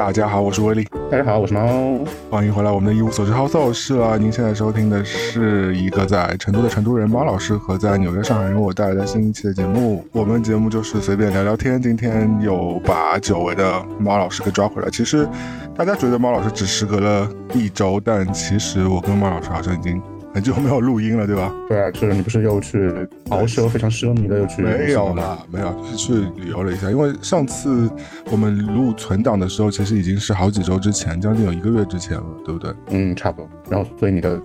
大家好，我是威力。大家好，我是猫。欢迎回来我们的一无所知 House 室了。您现在收听的是一个在成都的成都人猫老师和在纽约上海人我带来的新一期的节目。我们节目就是随便聊聊天。今天又把久违的猫老师给抓回来。其实大家觉得猫老师只时隔了一周，但其实我跟猫老师好像已经。很久没有录音了，对吧？对啊，就是你不是又去豪奢非常奢靡的又去？没有了，没有，就是去旅游了一下。因为上次我们录存档的时候，其实已经是好几周之前，将近有一个月之前了，对不对？嗯，差不多。然后，所以你的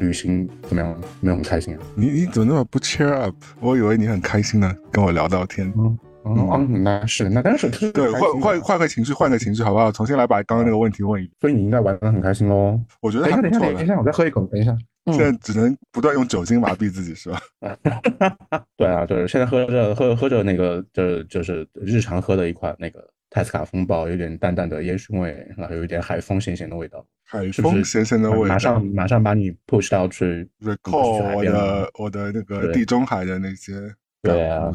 旅行怎么样？没有很开心啊？你你怎么那么不 cheer up？我以为你很开心呢，跟我聊到天。嗯嗯，那是那但是对，换换换个情绪，换个情绪，好不好？重新来把刚刚那个问题问一遍。所以你应该玩的很开心喽。我觉得还不错。等一下，我再喝一口。等一下。现在只能不断用酒精麻痹自己，是吧？对啊，就是现在喝着喝喝着那个，就就是日常喝的一款那个泰斯卡风暴，有点淡淡的烟熏味，然后有一点海风咸咸的味道。海风咸咸的味道，马上马上把你 push 到去 recall 我的我的那个地中海的那些对啊，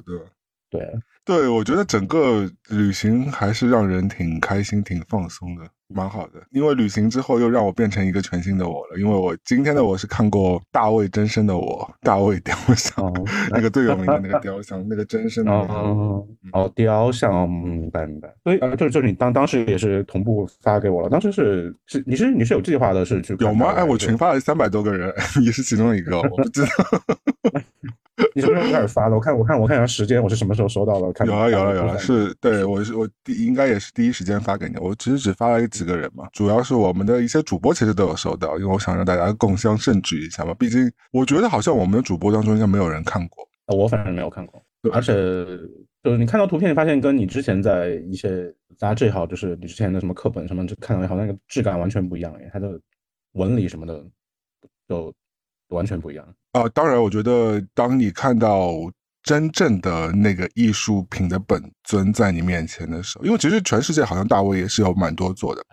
对对，我觉得整个旅行还是让人挺开心、挺放松的。蛮好的，因为旅行之后又让我变成一个全新的我了。因为我今天的我是看过大卫真身的我，大卫雕像，那个最有名的那个雕像，那个真身的。哦，哦，雕像，明白明白。所以啊，就就你当当时也是同步发给我了。当时是是你是你是有计划的，是去有吗？哎，我群发了三百多个人，你是其中一个，我不知道。你什么时候开始发的？我看我看我看一下时间，我是什么时候收到的？有了有了有了，是对我是我第应该也是第一时间发给你。我其实只发了几个人嘛，主要是我们的一些主播其实都有收到，因为我想让大家共襄盛举一下嘛。毕竟我觉得好像我们的主播当中应该没有人看过，我反正没有看过。而且就是你看到图片，你发现跟你之前在一些杂志也好，就是你之前的什么课本什么就看到也好，那个质感完全不一样哎，它的纹理什么的就完全不一样。啊，当然，我觉得当你看到真正的那个艺术品的本尊在你面前的时候，因为其实全世界好像大卫也是有蛮多做的。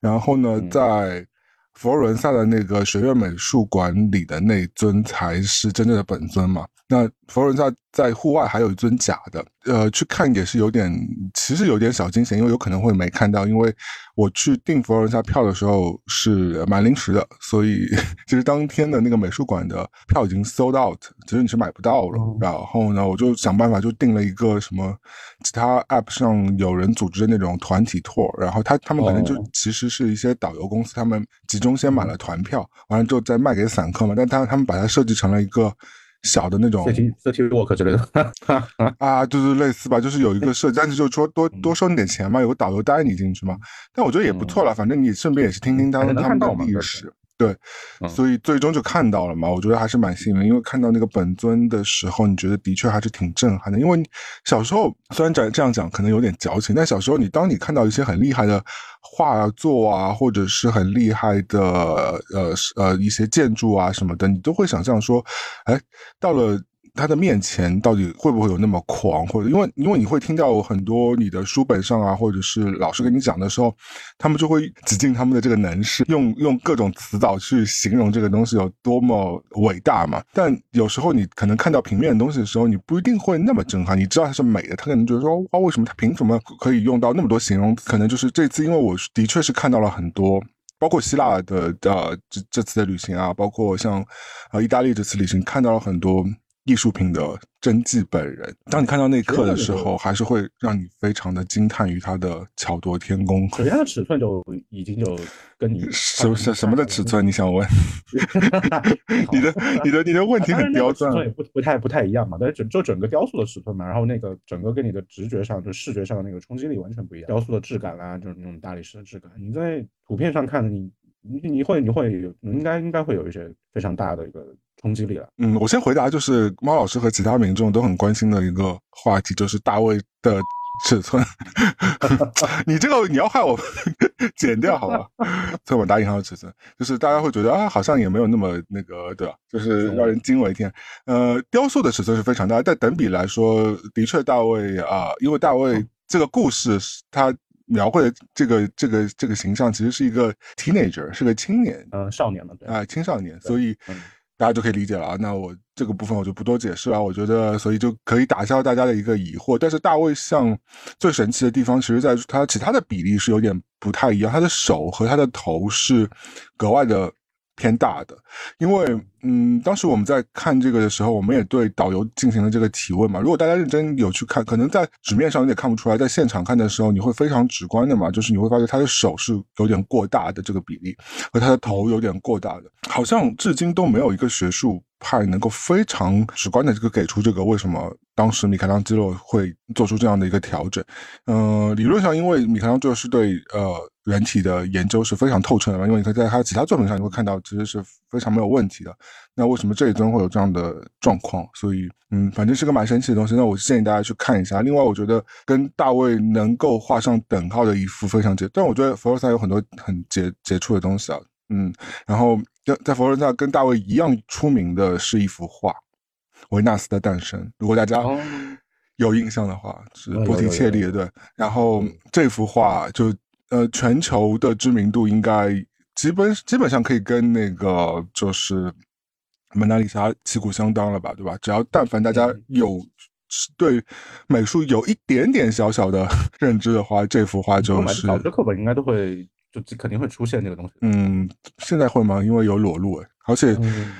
然后呢，在佛罗伦萨的那个学院美术馆里的那尊才是真正的本尊嘛？那佛罗伦萨在户外还有一尊假的，呃，去看也是有点，其实有点小惊险，因为有可能会没看到，因为我去订佛罗伦萨票的时候是蛮临时的，所以其实当天的那个美术馆的票已经 sold out，其实你是买不到了。然后呢，我就想办法就订了一个什么其他 app 上有人组织的那种团体 tour，然后他他们反正就其实是一些导游公司，他们集中先买了团票，完了之后再卖给散客嘛，但他他们把它设计成了一个。小的那种，city city walk 之类的，啊，就是类似吧，就是有一个设计，但是就是说多多收你点钱嘛，有个导游带你进去嘛，但我觉得也不错了，反正你顺便也是听听他们他们的历史。对，所以最终就看到了嘛。我觉得还是蛮幸运，因为看到那个本尊的时候，你觉得的确还是挺震撼的。因为小时候虽然这这样讲可能有点矫情，但小时候你当你看到一些很厉害的画作啊，或者是很厉害的呃呃一些建筑啊什么的，你都会想象说，哎，到了。他的面前到底会不会有那么狂？或者因为因为你会听到很多你的书本上啊，或者是老师跟你讲的时候，他们就会挤尽他们的这个能事，用用各种词藻去形容这个东西有多么伟大嘛。但有时候你可能看到平面的东西的时候，你不一定会那么震撼。你知道它是美的，他可能觉得说哇，为什么他凭什么可以用到那么多形容？可能就是这次，因为我的确是看到了很多，包括希腊的呃这这次的旅行啊，包括像呃意大利这次旅行，看到了很多。艺术品的真迹本人，当你看到那一刻的时候，还是会让你非常的惊叹于它的巧夺天工。首先，它尺寸就已经就跟你什什什么的尺寸？你想问？你的你的你的问题很刁钻，也不不太不太一样嘛。但是整就整个雕塑的尺寸嘛，然后那个整个跟你的直觉上就视觉上的那个冲击力完全不一样。雕塑的质感啦，就是那种大理石的质感，你在图片上看，你你你会你会有应该应该会有一些非常大的一个。冲击力了。嗯，我先回答，就是猫老师和其他民众都很关心的一个话题，就是大卫的尺寸。你这个你要害我 剪掉好吧？这我打引号的尺寸，就是大家会觉得啊，好像也没有那么那个，对吧？就是让人惊为天。呃，雕塑的尺寸是非常大，但等比来说，的确大卫啊，因为大卫这个故事，他描绘的这个这个这个形象，其实是一个 teenager，是个青年，嗯，少年嘛，对啊，青少年，所以。大家就可以理解了啊。那我这个部分我就不多解释了。我觉得，所以就可以打消大家的一个疑惑。但是大卫像最神奇的地方，其实在他其他的比例是有点不太一样，他的手和他的头是格外的。偏大的，因为嗯，当时我们在看这个的时候，我们也对导游进行了这个提问嘛。如果大家认真有去看，可能在纸面上有点看不出来，在现场看的时候，你会非常直观的嘛，就是你会发现他的手是有点过大的这个比例，和他的头有点过大的，好像至今都没有一个学术。派能够非常直观的这个给出这个为什么当时米开朗基罗会做出这样的一个调整，嗯，理论上因为米开朗基罗是对呃人体的研究是非常透彻的嘛，因为你可以在他其他作品上你会看到其实是非常没有问题的。那为什么这一尊会有这样的状况？所以嗯，反正是个蛮神奇的东西。那我建议大家去看一下。另外，我觉得跟大卫能够画上等号的一幅非常杰，但我觉得佛罗萨有很多很杰杰出的东西啊。嗯，然后在在佛罗伦萨跟大卫一样出名的是一幅画《维纳斯的诞生》，如果大家有印象的话，是波提切利的对。然后这幅画就呃全球的知名度应该基本基本上可以跟那个就是蒙娜丽莎旗鼓相当了吧，对吧？只要但凡大家有对美术有一点点小小的 认知的话，这幅画就是导师课本应该都会。就肯定会出现这个东西。嗯，现在会吗？因为有裸露哎，而且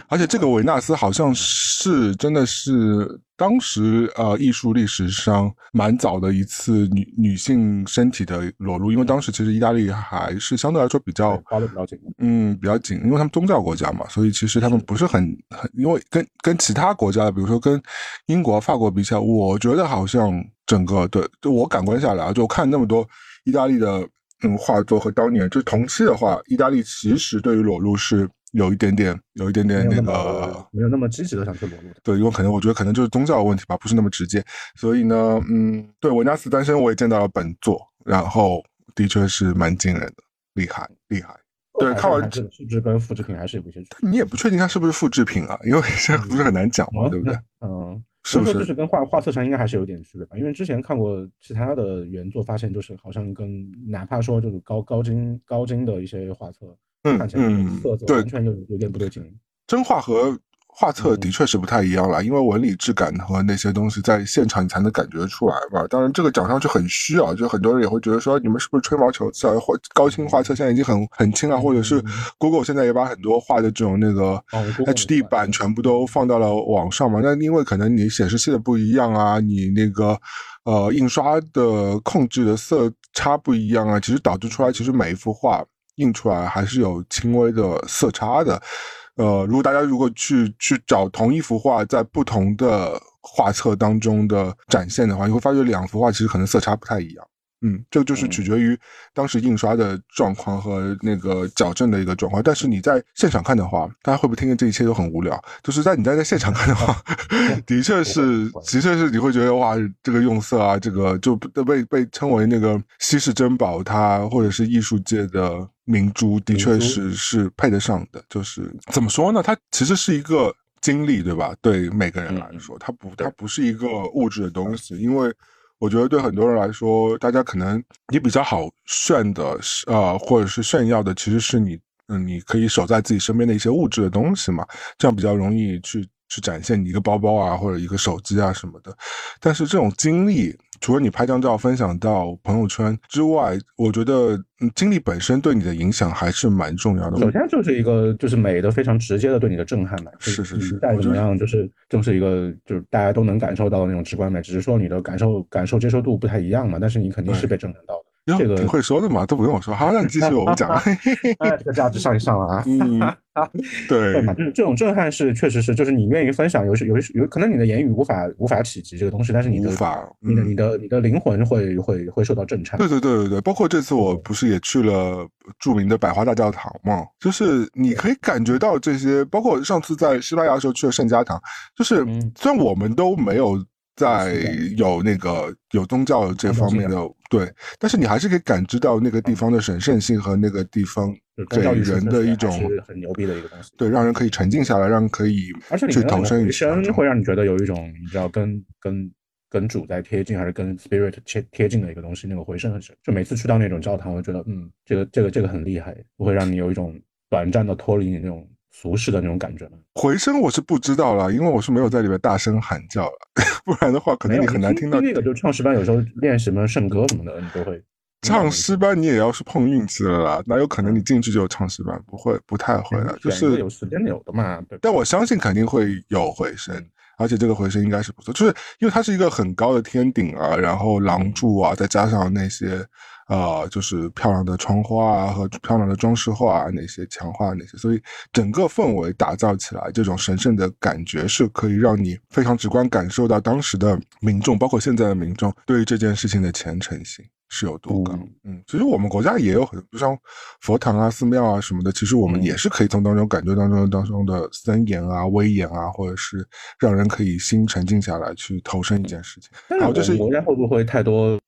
而且这个维纳斯好像是真的是当时呃艺术历史上蛮早的一次女女性身体的裸露，因为当时其实意大利还是相对来说比较抓的比较紧，嗯，比较紧，因为他们宗教国家嘛，所以其实他们不是很很，因为跟跟其他国家，比如说跟英国、法国比起来，我觉得好像整个对，就我感官下来啊，就看那么多意大利的。嗯，画作和当年就是同期的话，意大利其实对于裸露是有一点点，有一点点那个没有那么积极的想去裸露的。对，因为可能我觉得可能就是宗教的问题吧，不是那么直接。所以呢，嗯，对《维纳斯单身》我也见到了本作，然后的确是蛮惊人的，厉害厉害。对，看完是不是跟复制品还是有一些？你也不确定它是不是复制品啊，因为 这不是很难讲嘛，对不对？嗯。是不是就是跟画画册上应该还是有点区别吧？因为之前看过其他的原作，发现就是好像跟哪怕说就是高高精高精的一些画册，看起来色泽完全有有点不对劲。真画和。画册的确是不太一样了，因为纹理质感和那些东西在现场你才能感觉出来嘛。当然，这个讲上去很虚啊，就很多人也会觉得说，你们是不是吹毛求疵啊？画高清画册现在已经很很轻了，或者是 Google 现在也把很多画的这种那个 HD 版全部都放到了网上嘛。那因为可能你显示器的不一样啊，你那个呃印刷的控制的色差不一样啊，其实导致出来其实每一幅画印出来还是有轻微的色差的。呃，如果大家如果去去找同一幅画在不同的画册当中的展现的话，你会发觉两幅画其实可能色差不太一样。嗯，这个就是取决于当时印刷的状况和那个矫正的一个状况。但是你在现场看的话，大家会不会听见这一切都很无聊？就是在你在在现场看的话，的确是，的确是你会觉得哇，这个用色啊，这个就被被称为那个稀世珍宝，它或者是艺术界的明珠，的确是是配得上的。就是怎么说呢？它其实是一个经历，对吧？对每个人来说，它不它不是一个物质的东西，因为。我觉得对很多人来说，大家可能你比较好炫的，呃，或者是炫耀的，其实是你，嗯，你可以守在自己身边的一些物质的东西嘛，这样比较容易去去展现你一个包包啊，或者一个手机啊什么的。但是这种经历。除了你拍张照分享到朋友圈之外，我觉得经历本身对你的影响还是蛮重要的。首先就是一个就是美的非常直接的对你的震撼嘛，是是是，再怎么样就是正是一个就是大家都能感受到的那种直观美，只是说你的感受感受接受度不太一样嘛，但是你肯定是被震撼到的。这个挺会说的嘛，都不用我说。好，那你继续，我们讲。这个价值上一上了啊。嗯，对。就是这种震撼是确实是，就是你愿意分享，有有有可能你的言语无法无法企及这个东西，但是你的无法，你的你的你的灵魂会会会受到震颤。对对对对对，包括这次我不是也去了著名的百花大教堂嘛，就是你可以感觉到这些，包括上次在西班牙的时候去了圣家堂，就是虽然我们都没有。在有那个有宗教这方面的对，但是你还是可以感知到那个地方的神圣性和那个地方给人的一种很牛逼的一个东西。对，让人可以沉浸下来，让人可以去投身于神，会让你觉得有一种你知道跟跟跟主在贴近，还是跟 spirit 贴贴近的一个东西，那个回声很深。就每次去到那种教堂，我觉得嗯，这个这个这个很厉害，不会让你有一种短暂的脱离你那种俗世的那种感觉呢？回声我是不知道了，因为我是没有在里面大声喊叫了，不然的话可能你很难听到。那个就唱诗班有时候练什么圣歌什么的，你都会。唱诗班你也要是碰运气了啦，哪有可能你进去就有唱诗班？不会，不太会的，就是有时间有的嘛。但我相信肯定会有回声，而且这个回声应该是不错，就是因为它是一个很高的天顶啊，然后廊柱啊，再加上那些。呃，就是漂亮的窗花啊，和漂亮的装饰画啊，那些墙画那些，所以整个氛围打造起来，这种神圣的感觉是可以让你非常直观感受到当时的民众，包括现在的民众对于这件事情的虔诚性是有多高。嗯，其实我们国家也有很，多像佛堂啊、寺庙啊什么的，其实我们也是可以从当中感觉当中当中的森严啊、威严啊，或者是让人可以心沉静下来去投身一件事情。然后就是国家会不会太多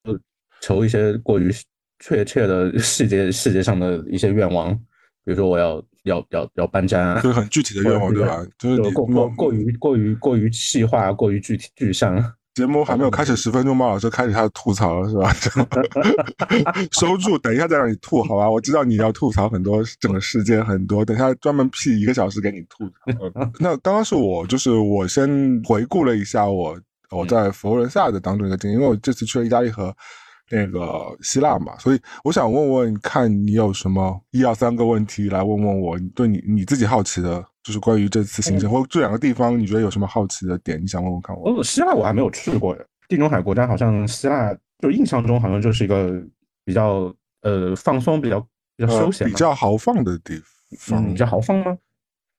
求一些过于？确切的细节细节上的一些愿望，比如说我要要要要搬家，就是很具体的愿望，对吧？就是过过过于过于过于细化，过于具体具象。节目还没有开始十分钟，猫老师开始他的吐槽了，是吧？收住，等一下再让你吐，好吧？我知道你要吐槽很多整个世界很多，等下专门辟一个小时给你吐槽。那刚刚是我，就是我先回顾了一下我我在佛罗伦萨的当中一个经历，因为我这次去了意大利和。那个希腊嘛，所以我想问问，看你有什么一二三个问题来问问我，对你你自己好奇的，就是关于这次行程或这两个地方，你觉得有什么好奇的点？你想问问看我。哦，希腊我还没有去过，地中海国家好像希腊就印象中好像就是一个比较呃放松、比较比较休闲、比较豪放的地方。比较豪放吗？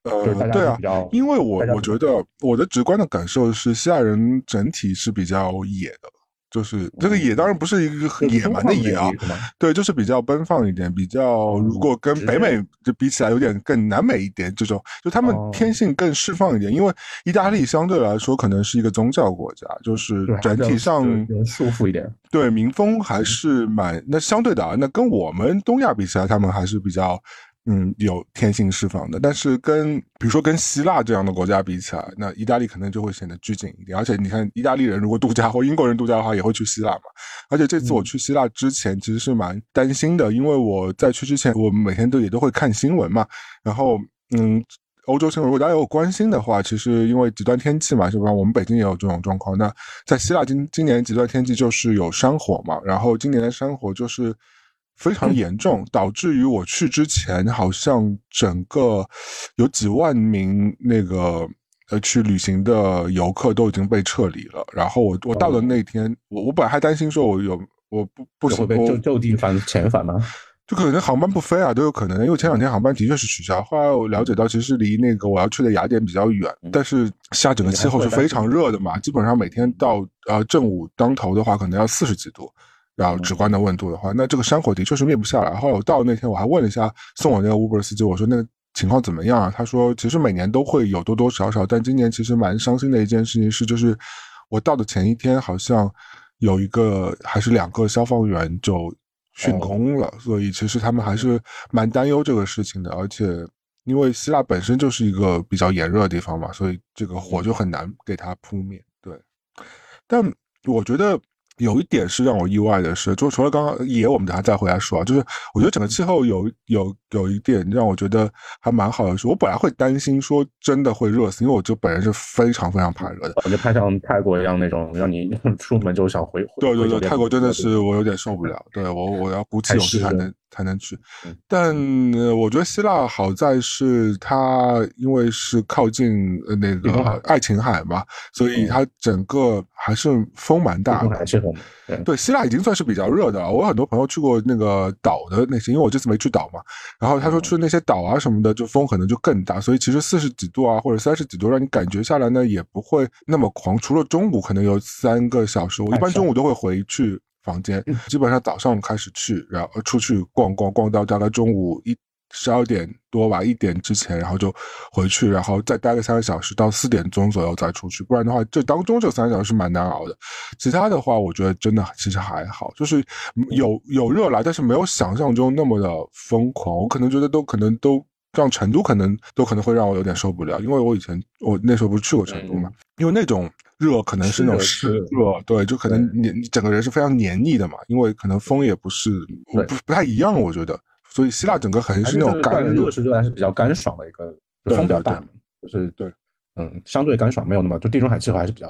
呃，对啊，因为我我觉得我的直观的感受是，希腊人整体是比较野的。就是这个野当然不是一个很野蛮的野啊，对，就是比较奔放一点，比较如果跟北美就比起来有点更南美一点这种，就他们天性更释放一点。因为意大利相对来说可能是一个宗教国家，就是整体上束缚一点，对民风还是蛮那相对的啊，那跟我们东亚比起来，他们还是比较。嗯，有天性释放的，但是跟比如说跟希腊这样的国家比起来，那意大利可能就会显得拘谨一点。而且你看，意大利人如果度假或英国人度假的话，也会去希腊嘛。而且这次我去希腊之前，其实是蛮担心的，因为我在去之前，我们每天都也都会看新闻嘛。然后，嗯，欧洲新闻如果大家有关心的话，其实因为极端天气嘛，是吧？我们北京也有这种状况。那在希腊今今年极端天气就是有山火嘛，然后今年的山火就是。非常严重，导致于我去之前，好像整个有几万名那个呃去旅行的游客都已经被撤离了。然后我我到的那天，我我本来还担心说我有我不不会被就就地返遣返吗？就可能航班不飞啊，都有可能。因为前两天航班的确是取消。后来我了解到，其实离那个我要去的雅典比较远，但是下整个气候是非常热的嘛，基本上每天到呃正午当头的话，可能要四十几度。然后直观的温度的话，那这个山火的确是灭不下来。后来我到那天，我还问了一下送我那个 Uber 司机，我说那个情况怎么样啊？他说其实每年都会有多多少少，但今年其实蛮伤心的一件事情是，就是我到的前一天好像有一个还是两个消防员就殉工了，所以其实他们还是蛮担忧这个事情的。而且因为希腊本身就是一个比较炎热的地方嘛，所以这个火就很难给它扑灭。对，但我觉得。有一点是让我意外的是，就除了刚刚也，我们等下再回来说啊，就是我觉得整个气候有有有一点让我觉得还蛮好的是，我本来会担心说真的会热死，因为我就本人是非常非常怕热的，就怕像泰国一样那种让你 出门就想回。对对对，泰国真的是我有点受不了，对我我要鼓起勇气才能。才能去，但我觉得希腊好在是它因为是靠近那个爱琴海嘛，所以它整个还是风蛮大的。对，希腊已经算是比较热的了。我很多朋友去过那个岛的那些，因为我这次没去岛嘛，然后他说去那些岛啊什么的，就风可能就更大。所以其实四十几度啊或者三十几度，让你感觉下来呢也不会那么狂。除了中午可能有三个小时，我一般中午都会回去。房间基本上早上开始去，然后出去逛逛，逛到大概中午一十二点多吧，一点之前，然后就回去，然后再待个三个小时，到四点钟左右再出去。不然的话，这当中这三个小时蛮难熬的。其他的话，我觉得真的其实还好，就是有有热来，但是没有想象中那么的疯狂。我可能觉得都可能都让成都可能都可能会让我有点受不了，因为我以前我那时候不是去过成都嘛，因为那种。热可能是那种湿热，对，就可能你你整个人是非常黏腻的嘛，因为可能风也不是不不太一样，我觉得，所以希腊整个还是那种干热湿热还是比较干爽的一个风比较大，就是对，嗯，相对干爽，没有那么就地中海气候还是比较。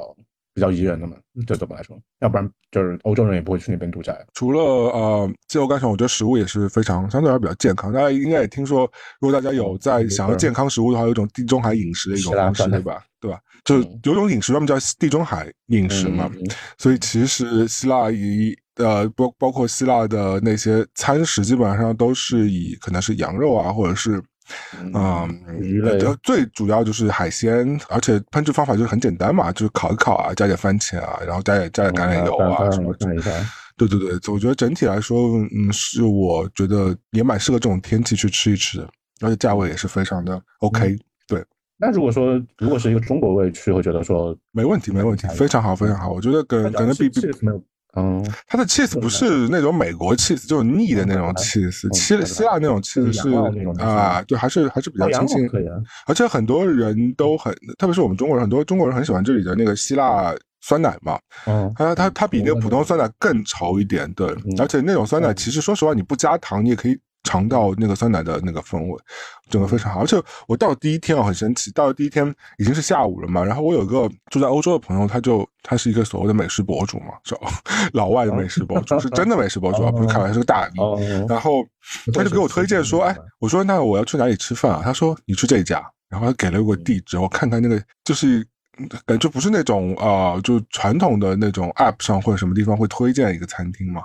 比较宜人的嘛，这怎么来说？要不然就是欧洲人也不会去那边度假。除了呃气候干爽，我觉得食物也是非常相对来比较健康。大家应该也听说，如果大家有在想要健康食物的话，有一种地中海饮食的一种方式，对吧？对吧？就有种饮食专门叫地中海饮食嘛。所以其实希腊以呃包包括希腊的那些餐食，基本上都是以可能是羊肉啊，或者是。嗯，最主要就是海鲜，而且烹制方法就是很简单嘛，就是烤一烤啊，加点番茄啊，然后加点加点橄榄油啊什么的。对对对，我觉得整体来说，嗯，是我觉得也蛮适合这种天气去吃一吃的，而且价位也是非常的 OK。对，那如果说如果是一个中国胃去，会觉得说没问题，没问题，非常好，非常好。我觉得跟可能比比。嗯，它的 cheese 不是那种美国 cheese，就是腻的那种 cheese，希希腊那种 cheese 是啊，对，还是还是比较清新，而且很多人都很，特别是我们中国人，很多中国人很喜欢这里的那个希腊酸奶嘛，嗯，它它它比那个普通酸奶更稠一点，对，而且那种酸奶其实说实话，你不加糖你也可以。尝到那个酸奶的那个风味，整个非常好。而且我到第一天啊，很神奇，到了第一天已经是下午了嘛。然后我有个住在欧洲的朋友，他就他是一个所谓的美食博主嘛，是老外的美食博主，是真的美食博主啊，不是开玩笑，是个大 V。然后他就给我推荐说，哎，我说那我要去哪里吃饭啊？他说你去这家，然后他给了我地址。我看看那个就是感觉不是那种啊，就传统的那种 app 上或者什么地方会推荐一个餐厅嘛。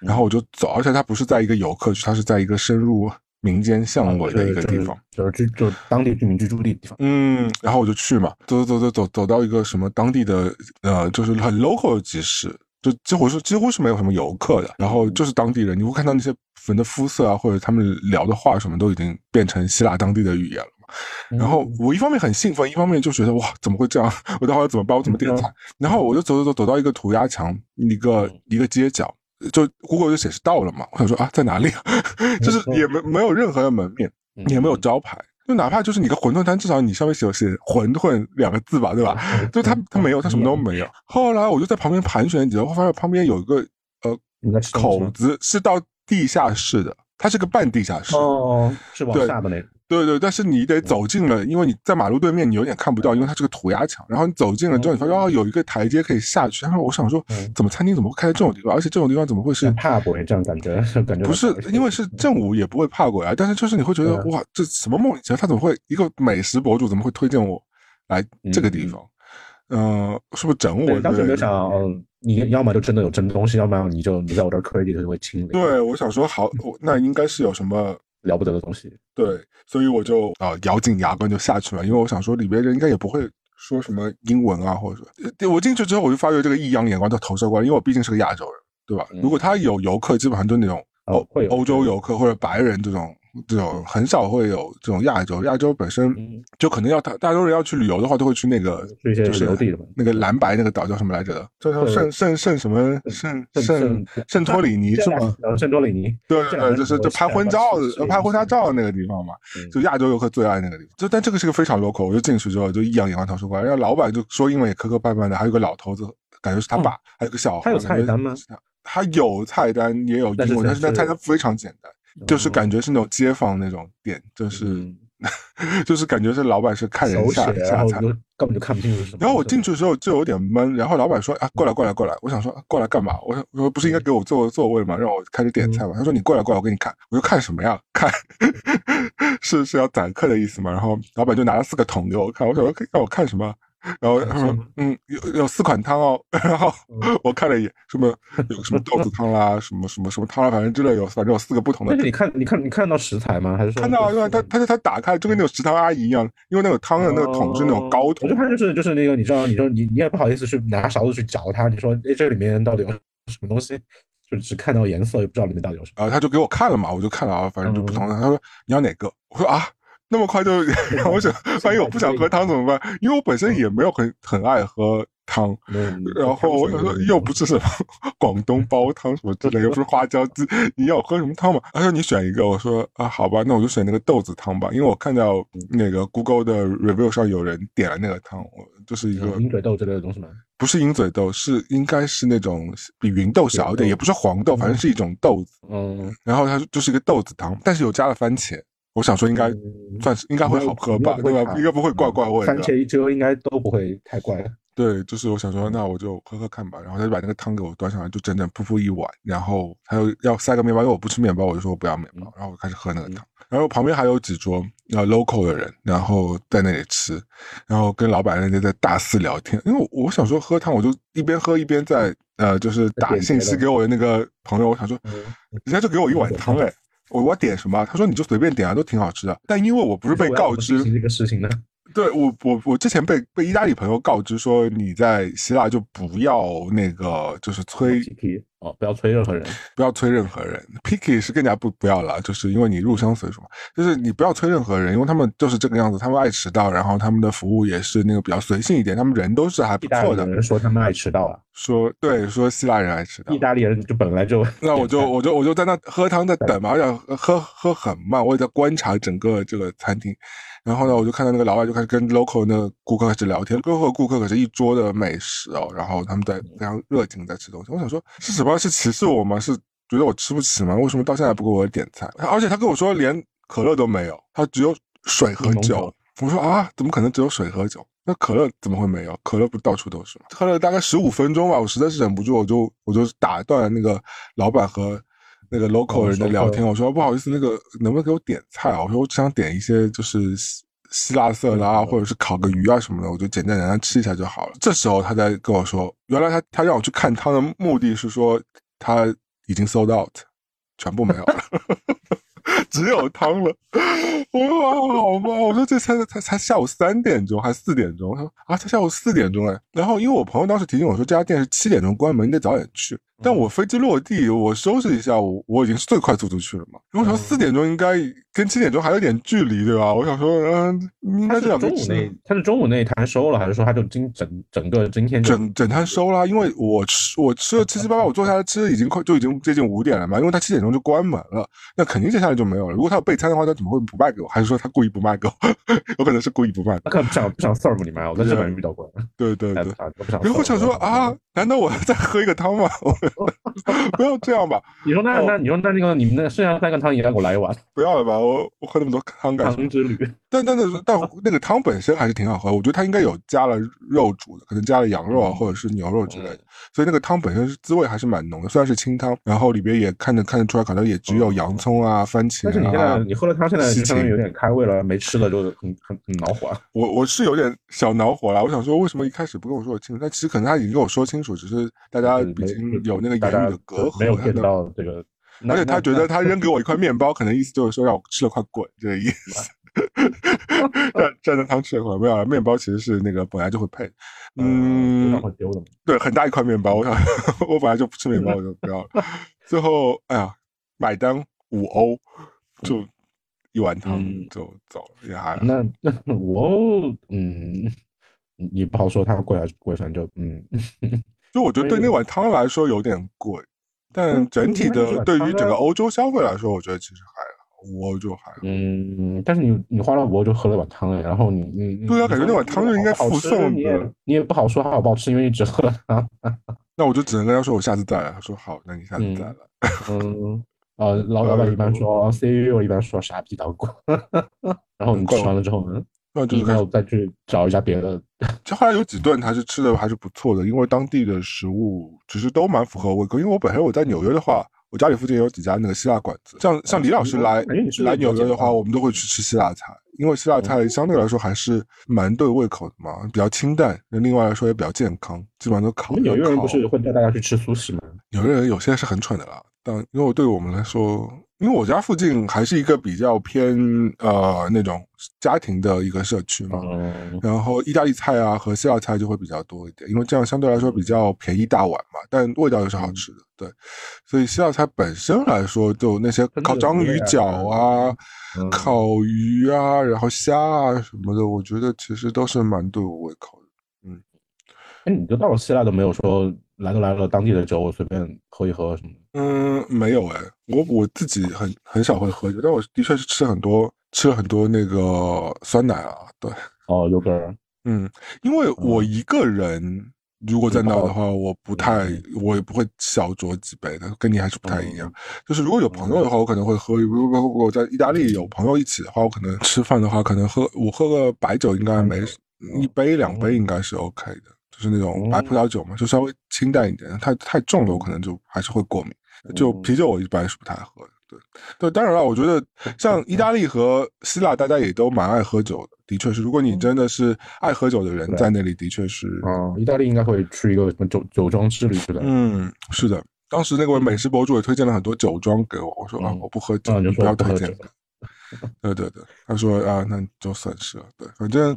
然后我就走，而且它不是在一个游客区，它是在一个深入民间巷尾的一个地方，就是居就当地居民居住地地方。嗯，然后我就去嘛，走走走走走到一个什么当地的呃，就是很 local 的集市，就几乎是几乎是没有什么游客的，然后就是当地人，你会看到那些人的肤色啊，或者他们聊的话什么都已经变成希腊当地的语言了嘛。然后我一方面很兴奋，一方面就觉得哇，怎么会这样？我待会儿怎么办？我怎么点菜？然后我就走走走走到一个涂鸦墙，一个一个街角。就 Google 就显示到了嘛，我想说啊，在哪里？就是也没没有任何的门面，也没有招牌，就哪怕就是你个馄饨摊，至少你上面写写馄饨两个字吧，对吧？就他他没有，他什么都没有。后来我就在旁边盘旋几下，我发现旁边有一个呃口子是到地下室的，它是个半地下室哦，是往下的那种。对对，但是你得走近了，因为你在马路对面，你有点看不到，因为它是个涂鸦墙。然后你走近了之后，你发现哦，有一个台阶可以下去。然后我想说，怎么餐厅怎么会开在这种地方？而且这种地方怎么会是怕鬼这样感觉？感觉不是，因为是正午也不会怕鬼啊。但是就是你会觉得哇，这什么梦里？他怎么会一个美食博主怎么会推荐我来这个地方？嗯，是不是整我？当时就想，你要么就真的有真东西，要么你就你在我这儿亏的就会清零。对，我想说好，那应该是有什么。了不得的东西，对，所以我就啊咬紧牙关就下去了，因为我想说里边人应该也不会说什么英文啊，或者说，我进去之后我就发觉这个异样眼光就投射过来，因为我毕竟是个亚洲人，对吧？如果他有游客，基本上就那种欧欧洲游客或者白人这种。这种很少会有这种亚洲，亚洲本身就可能要大大多人要去旅游的话，都会去那个就是那个蓝白那个岛叫什么来着？叫圣圣圣什么圣圣圣托里尼是吗？圣托里尼，对对对，就是就拍婚照、拍婚纱照的那个地方嘛，就亚洲游客最爱那个地方。就但这个是个非常 local，我就进去之后就一样眼光投出过来，然后老板就说英文也磕磕绊绊的，还有个老头子，感觉是他爸，还有个小孩。他有菜单吗？他有菜单，也有英文，但是那菜单非常简单。就是感觉是那种街坊那种店，就是 就是感觉是老板是看人下下菜，根本就看不清楚什么。然后我进去的时候就有点闷，然后老板说啊过来过来过来，我想说过来干嘛？我说我说不是应该给我座座位吗？让我开始点菜吗？他说你过来过来，我给你看。我说看什么呀？看 是是要宰客的意思吗？然后老板就拿了四个桶给我看，我想说让我看什么？然后他说：“嗯，有有四款汤哦。”然后我看了一眼，什么有什么豆子汤啦，什么什么什么汤啦，反正之类有，反正有四个不同的。你看，你看，你看到食材吗？还是说看到？因为他他他打开就跟那种食堂阿姨一样，因为那个汤的那个桶是那种高桶。我就看就是就是那个，你知道，你说你你也不好意思去拿勺子去嚼它，你说哎，这里面到底有什么东西？就只看到颜色，也不知道里面到底有什么。啊，他就给我看了嘛，我就看了啊，反正就不同的。他说你要哪个？我说啊。那么快就，我想，万一我不想喝汤怎么办？因为我本身也没有很很爱喝汤，然后我又不是什么广东煲汤什么之类，又不是花椒鸡，你要喝什么汤嘛？他说你选一个，我说啊，好吧，那我就选那个豆子汤吧，因为我看到那个 Google 的 review 上有人点了那个汤，我就是一个鹰嘴豆之类的东西吗？不是鹰嘴豆，是应该是那种比芸豆小一点，也不是黄豆，反正是一种豆子。嗯，然后它就是一个豆子汤，但是有加了番茄。我想说应该算是应该会好喝吧，对吧？应该不会怪怪味。番茄一遮应该都不会太怪。对，就是我想说，那我就喝喝看吧。然后他就把那个汤给我端上来，就整整噗噗一碗。然后他又要塞个面包，因为我不吃面包，我就说我不要面包。然后我开始喝那个汤。然后旁边还有几桌呃 local 的人，然后在那里吃，然后跟老板那边在大肆聊天。因为我想说喝汤，我就一边喝一边在呃，就是打信息给我的那个朋友。我想说，人家就给我一碗汤 哎，我我点什么？他说你就随便点啊，都挺好吃的。但因为我不是被告知这个事情呢。对我，我我之前被被意大利朋友告知说，你在希腊就不要那个，就是催哦，不要催任何人，不要催任何人。Picky 是更加不不要了，就是因为你入乡随俗嘛，就是你不要催任何人，因为他们就是这个样子，他们爱迟到，然后他们的服务也是那个比较随性一点，他们人都是还不错的。有人说他们爱迟到啊，说对，说希腊人爱迟到，意大利人就本来就那我就我就我就在那喝汤在等嘛，而且喝喝很慢，我也在观察整个这个餐厅。然后呢，我就看到那个老外就开始跟 local 那个顾客开始聊天，local 顾客可是一桌的美食哦，然后他们在非常热情在吃东西。我想说，是什么？是歧视我吗？是觉得我吃不起吗？为什么到现在不给我点菜？而且他跟我说连可乐都没有，他只有水和酒。我说啊，怎么可能只有水和酒？那可乐怎么会没有？可乐不到处都是吗？喝了大概十五分钟吧，我实在是忍不住，我就我就打断了那个老板和。那个 local 人的聊天，我说不好意思，那个能不能给我点菜啊？我说我只想点一些就是希腊色拉，或者是烤个鱼啊什么的，我就简简单单吃一下就好了。这时候他才跟我说，原来他他让我去看汤的目的是说他已经 sold out，全部没有了。只有汤了，哇，好吧，我说这才才才下午三点钟还是四点钟？他说啊，才下午四点钟哎。然后因为我朋友当时提醒我说这家店是七点钟关门，你得早点去。但我飞机落地，我收拾一下，我我已经是最快速度去了嘛。我想四点钟应该跟七点钟还有点距离，对吧？我想说，嗯，应该这样。中午那他是中午那一摊收了，还是说他就今整整个今天整整摊收了？因为我吃我吃了七七八八，我坐下来吃已经快就已经接近五点了嘛。因为他七点钟就关门了，那肯定接下来就没有了。如果他有备餐的话，他怎么会不卖给我？还是说他故意不卖给我？有可能是故意不卖。他可能不想不想 serve 你卖，我在日本遇到过。对对对，然后我想说啊，难道我 要再喝一个汤吗？不要这样吧！你说那那你说那那个你们那剩下三个汤也来给我来一碗？不要了吧！我我喝那么多汤干汤之旅。但但是但那个汤本身还是挺好喝，我觉得它应该有加了肉煮的，可能加了羊肉啊或者是牛肉之类的，所以那个汤本身是滋味还是蛮浓的。虽然是清汤，然后里边也看着看得出来，可能也只有洋葱啊、番茄。但是你现在你喝了汤，现在就相当于有点开胃了，没吃的就很很很恼火。我我是有点小恼火了，我想说为什么一开始不跟我说清楚？但其实可能他已经跟我说清楚，只是大家已经有那个言语的隔阂。没 有见到这个，而且他觉得他扔给我一块面包，可能意思就是说让我吃了块滚这个意思。蘸蘸着汤吃一块没有，面包其实是那个本来就会配，嗯，丢的对，很大一块面包，我想 我本来就不吃面包，我就不要了。最后，哎呀，买单五欧，就一碗汤就走了，也还那那五欧，嗯，你不好说它贵还是不贵，反正就嗯。就我觉得对那碗汤来说有点贵，但整体的对于整个欧洲消费来说，我觉得其实还好，五欧就还好。嗯，但是你你花了五欧就喝了碗汤哎，然后你你对啊，感觉那碗汤就应该附送的。你也不好说它好不好吃，因为你只喝了汤。那我就只能跟他说我下次再来。他说好，那你下次再来。嗯，呃，老老板一般说，CEO 一般说傻逼捣鼓。然后你吃完了之后呢？那就是再去找一下别的。就后来有几顿还是吃的还是不错的，因为当地的食物其实都蛮符合胃口。因为我本身我在纽约的话，我家里附近有几家那个希腊馆子，像像李老师来来纽约的话，我们都会去吃希腊菜，因为希腊菜相对来说还是蛮对胃口的嘛，比较清淡。那另外来说也比较健康，基本上都烤。纽约人不是会带大家去吃苏式吗？纽约人有些是很蠢的啦，但因为对我们来说。因为我家附近还是一个比较偏呃那种家庭的一个社区嘛，然后意大利菜啊和西腊菜就会比较多一点，因为这样相对来说比较便宜大碗嘛，但味道又是好吃的，对，所以西腊菜本身来说，就那些烤章鱼脚啊、烤鱼啊，然后虾啊什么的，我觉得其实都是蛮对我胃口的，嗯，哎，你就到了希腊都没有说。来都来了，当地的酒我随便喝一喝什么？嗯，没有哎，我我自己很很少会喝酒，但我的确是吃很多，吃了很多那个酸奶啊，对，哦，有根儿，嗯，因为我一个人如果在那的话，我不太，我也不会小酌几杯的，跟你还是不太一样。就是如果有朋友的话，我可能会喝。如果我在意大利有朋友一起的话，我可能吃饭的话，可能喝我喝个白酒应该没一杯两杯应该是 OK 的，就是那种白葡萄酒嘛，就稍微清淡一点。太太重了，我可能就还是会过敏。就啤酒我一般是不太喝的。对对，当然了，我觉得 像意大利和希腊，大家也都蛮爱喝酒的。的确是，如果你真的是爱喝酒的人，在那里的确是。啊，意大利应该会去一个什么酒酒庄之旅是的。嗯，是的。当时那位美食博主也推荐了很多酒庄给我，我说啊，我不喝酒，你不要推荐。对对对，他说啊，那就损失了。对，反正，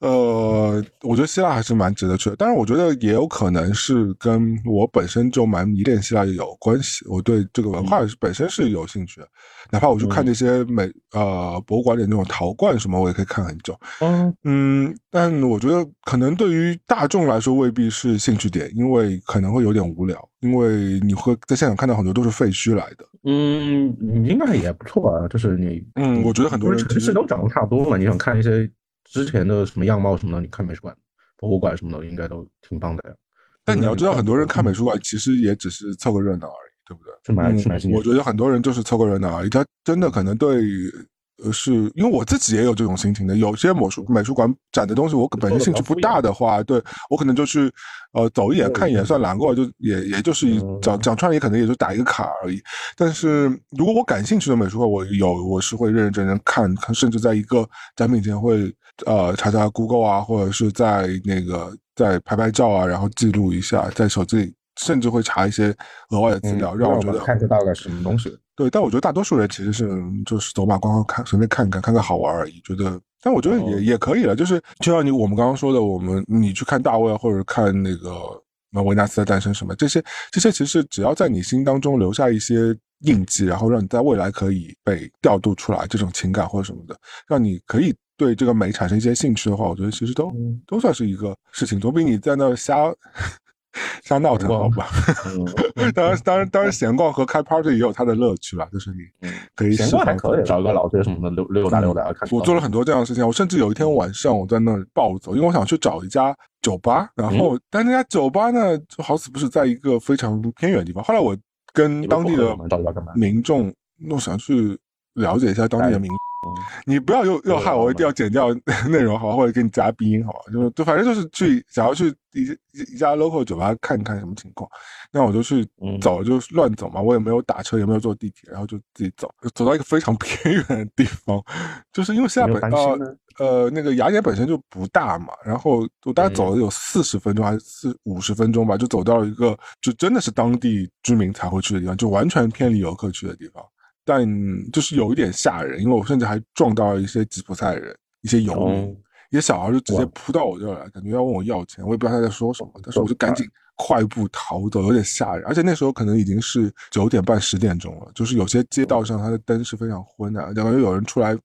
呃，我觉得希腊还是蛮值得去的。但是，我觉得也有可能是跟我本身就蛮迷恋希腊有关系。我对这个文化本身是有兴趣的，哪怕我去看那些美呃博物馆里那种陶罐什么，我也可以看很久。嗯嗯，但我觉得可能对于大众来说未必是兴趣点，因为可能会有点无聊，因为你会在现场看到很多都是废墟来的。嗯，应该也不错啊，就是你嗯。我觉得很多人城市都长得差不多嘛。你想看一些之前的什么样貌什么的，你看美术馆、博物馆什么的，应该都挺棒的呀。但你要知道，很多人看美术馆其实也只是凑个热闹而已，对不对？是蛮是蛮我觉得很多人就是凑个热闹而已，他真的可能对。呃，是因为我自己也有这种心情的。有些美术美术馆展的东西，我本身兴趣不大的话，对我可能就去呃走一眼看一眼算拦过，就也也就是讲讲穿了，也可能也就打一个卡而已。但是如果我感兴趣的美术馆，我有我是会认认真真看看，甚至在一个展品前会呃查查 Google 啊，或者是在那个再拍拍照啊，然后记录一下，在手机里甚至会查一些额外的资料，让我觉得看得到个什么东西。对，但我觉得大多数人其实是就是走马观花看，随便看看，看看好玩而已。觉得，但我觉得也也可以了。就是就像你我们刚刚说的，我们你去看大卫或者看那个那维纳斯的诞生什么这些，这些其实只要在你心当中留下一些印记，然后让你在未来可以被调度出来这种情感或者什么的，让你可以对这个美产生一些兴趣的话，我觉得其实都都算是一个事情，总比你在那瞎。瞎闹腾好吧，当然当然当然闲逛和开 party 也有它的乐趣吧，就是你可以闲逛还可以找个老街什么的溜溜达溜达看。我做了很多这样的事情，我甚至有一天晚上我在那暴走，因为我想去找一家酒吧，然后但那家酒吧呢就好死不是在一个非常偏远的地方。后来我跟当地的民众，我想去了解一下当地的民。你不要又又害我一定要剪掉内容好，或者给你加鼻音好，就是就反正就是去想要去一一家 local 酒吧看看什么情况，那我就去走，就乱走嘛，我也没有打车，也没有坐地铁，然后就自己走，走到一个非常偏远的地方，就是因为现在本呃呃那个雅典本身就不大嘛，然后我大概走了有四十分钟还是四五十分钟吧，就走到了一个就真的是当地居民才会去的地方，就完全偏离游客去的地方。但就是有一点吓人，因为我甚至还撞到了一些吉普赛人、一些游民，一些小孩就直接扑到我这儿来，感觉要问我要钱，我也不知道他在说什么，但是我就赶紧快步逃走，有点吓人。而且那时候可能已经是九点半、十点钟了，就是有些街道上它的灯是非常昏的，然后又有人出来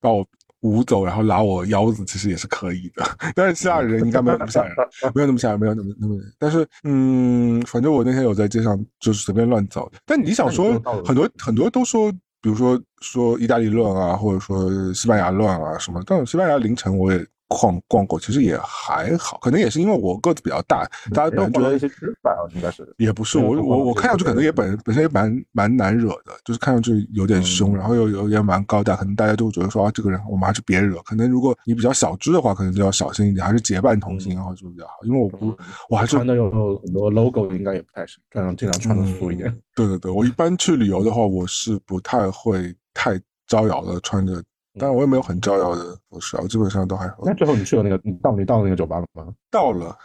把我。舞走，然后拉我腰子，其实也是可以的。但是希腊人应该没有那么吓人，没有那么吓人，没有那么那么。但是，嗯，反正我那天有在街上就是随便乱走。但你想说，很多很多都说，比如说说意大利乱啊，或者说西班牙乱啊什么。但西班牙凌晨我也。逛逛过，其实也还好，可能也是因为我个子比较大，大家可能觉得一些吃法应该是也不是我我我看上去可能也本本身也蛮蛮难惹的，就是看上去有点凶，然后又有点蛮高大，可能大家都觉得说啊这个人我们还是别惹。可能如果你比较小只的话，可能就要小心一点，还是结伴同行然后就比较好。因为我不我还是穿的有很多 logo，应该也不太行，这样尽量穿的素一点。对对对，我一般去旅游的话，我是不太会太招摇的穿着。但是我也没有很招摇的服饰啊，我基本上都还好。那最后你去了那个，你到你到那个酒吧了吗？到了，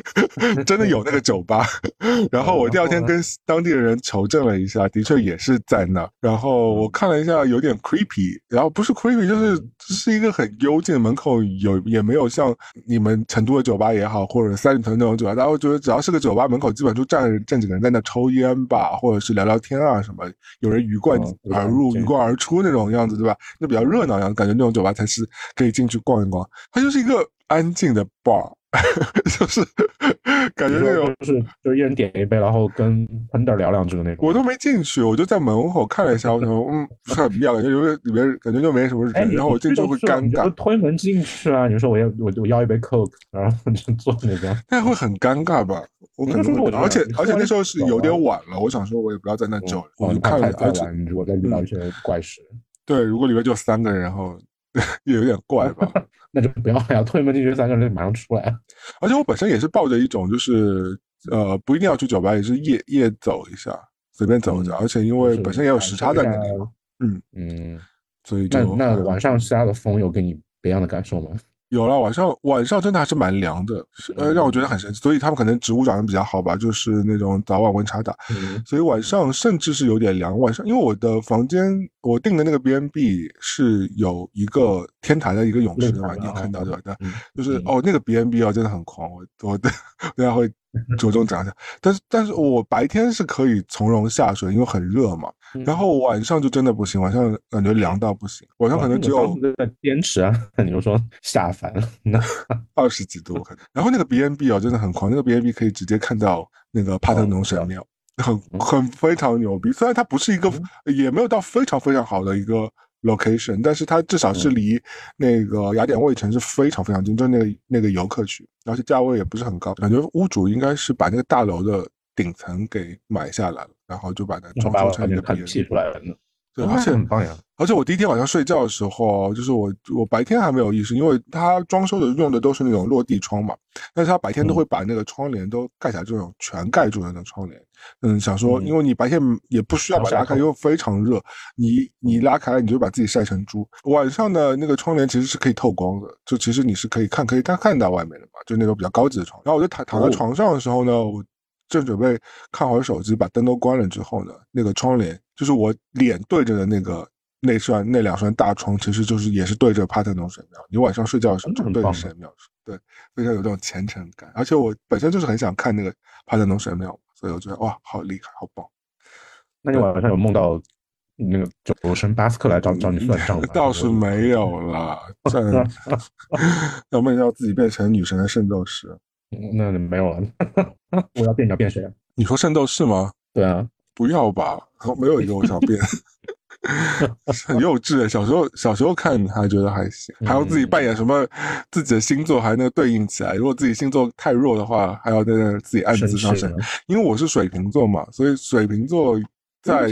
真的有那个酒吧。然后我第二天跟当地的人求证了一下，的确也是在那。然后我看了一下，有点 creepy。然后不是 creepy，就是是一个很幽静，门口有也没有像你们成都的酒吧也好，或者三里屯那种酒吧。大家会觉得只要是个酒吧门口，基本就站站几个人在那抽烟吧，或者是聊聊天啊什么。有人鱼贯而入、鱼贯而出那种样子，对吧？那比较热闹样，感觉那种酒吧才是可以进去逛一逛。它就是一个安静的 bar。就是感觉那种就是就一人点一杯，然后跟喷的聊两句的那种。我都没进去，我就在门口看了一下，我说嗯 很妙，感觉里面里面感觉就没什么人，然后我进去会尴尬。推门进去啊！你说我要我我要一杯 Coke，然后就坐那边，那会很尴尬吧？我可能会，而且而且那时候是有点晚了，我想说我也不要在那久，我就看了，而且如果再遇到一些怪事，对，如果里面就三个人，然后。也有点怪吧，那就不要呀，推门进去三个人就马上出来。而且我本身也是抱着一种，就是呃，不一定要去酒吧，也是夜夜走一下，随便走一走。而且因为本身也有时差在那里，嗯嗯，所以就那晚上下的风有给你别样的感受吗？有了，晚上晚上真的还是蛮凉的，呃，让我觉得很神奇。所以他们可能植物长得比较好吧，就是那种早晚温差大，所以晚上甚至是有点凉。晚上因为我的房间我订的那个 B N B 是有一个天台的一个泳池的嘛，你有看到对吧？对，就是哦，那个 B N B 哦真的很狂，我 我等下会。着重讲一下，但是但是我白天是可以从容下水，因为很热嘛。然后晚上就真的不行，晚上感觉凉到不行。晚上可能只有在坚持啊，那 你就说下凡那 二十几度。然后那个 B N B 啊，真的很狂，那个 B N B 可以直接看到那个帕特农神庙，很很非常牛逼。虽然它不是一个，也没有到非常非常好的一个。location，但是它至少是离那个雅典卫城是非常非常近，就是那个那个游客区，而且价位也不是很高，感觉屋主应该是把那个大楼的顶层给买下来了，然后就把它装修成一个别出来了。对，而且很棒呀！而且我第一天晚上睡觉的时候，就是我我白天还没有意识，因为它装修的用的都是那种落地窗嘛，但是它白天都会把那个窗帘都盖起来，这种全盖住的那种窗帘。嗯，想说，因为你白天也不需要把它拉开，因为非常热，你你拉开你就把自己晒成猪。晚上的那个窗帘其实是可以透光的，就其实你是可以看可以看看到外面的嘛，就那种比较高级的窗。然后我就躺躺在床上的时候呢，我。正准备看会手机，把灯都关了之后呢，那个窗帘就是我脸对着的那个那扇那两扇大窗，其实就是也是对着帕特农神庙。你晚上睡觉的时候就对着神庙，对，非常有这种虔诚感。而且我本身就是很想看那个帕特农神庙，所以我觉得哇，好厉害，好棒。那你晚上有梦到那个酒神巴斯克来找找你算账吗？倒是没有了，要梦到自己变成女神的圣斗士。那没有了，我要变，你要变谁？你说圣斗士吗？对啊，不要吧，没有一个我想变，很幼稚。小时候小时候看还觉得还行，还要自己扮演什么自己的星座，还那个对应起来。如果自己星座太弱的话，还要在那自己暗自上升。因为我是水瓶座嘛，所以水瓶座在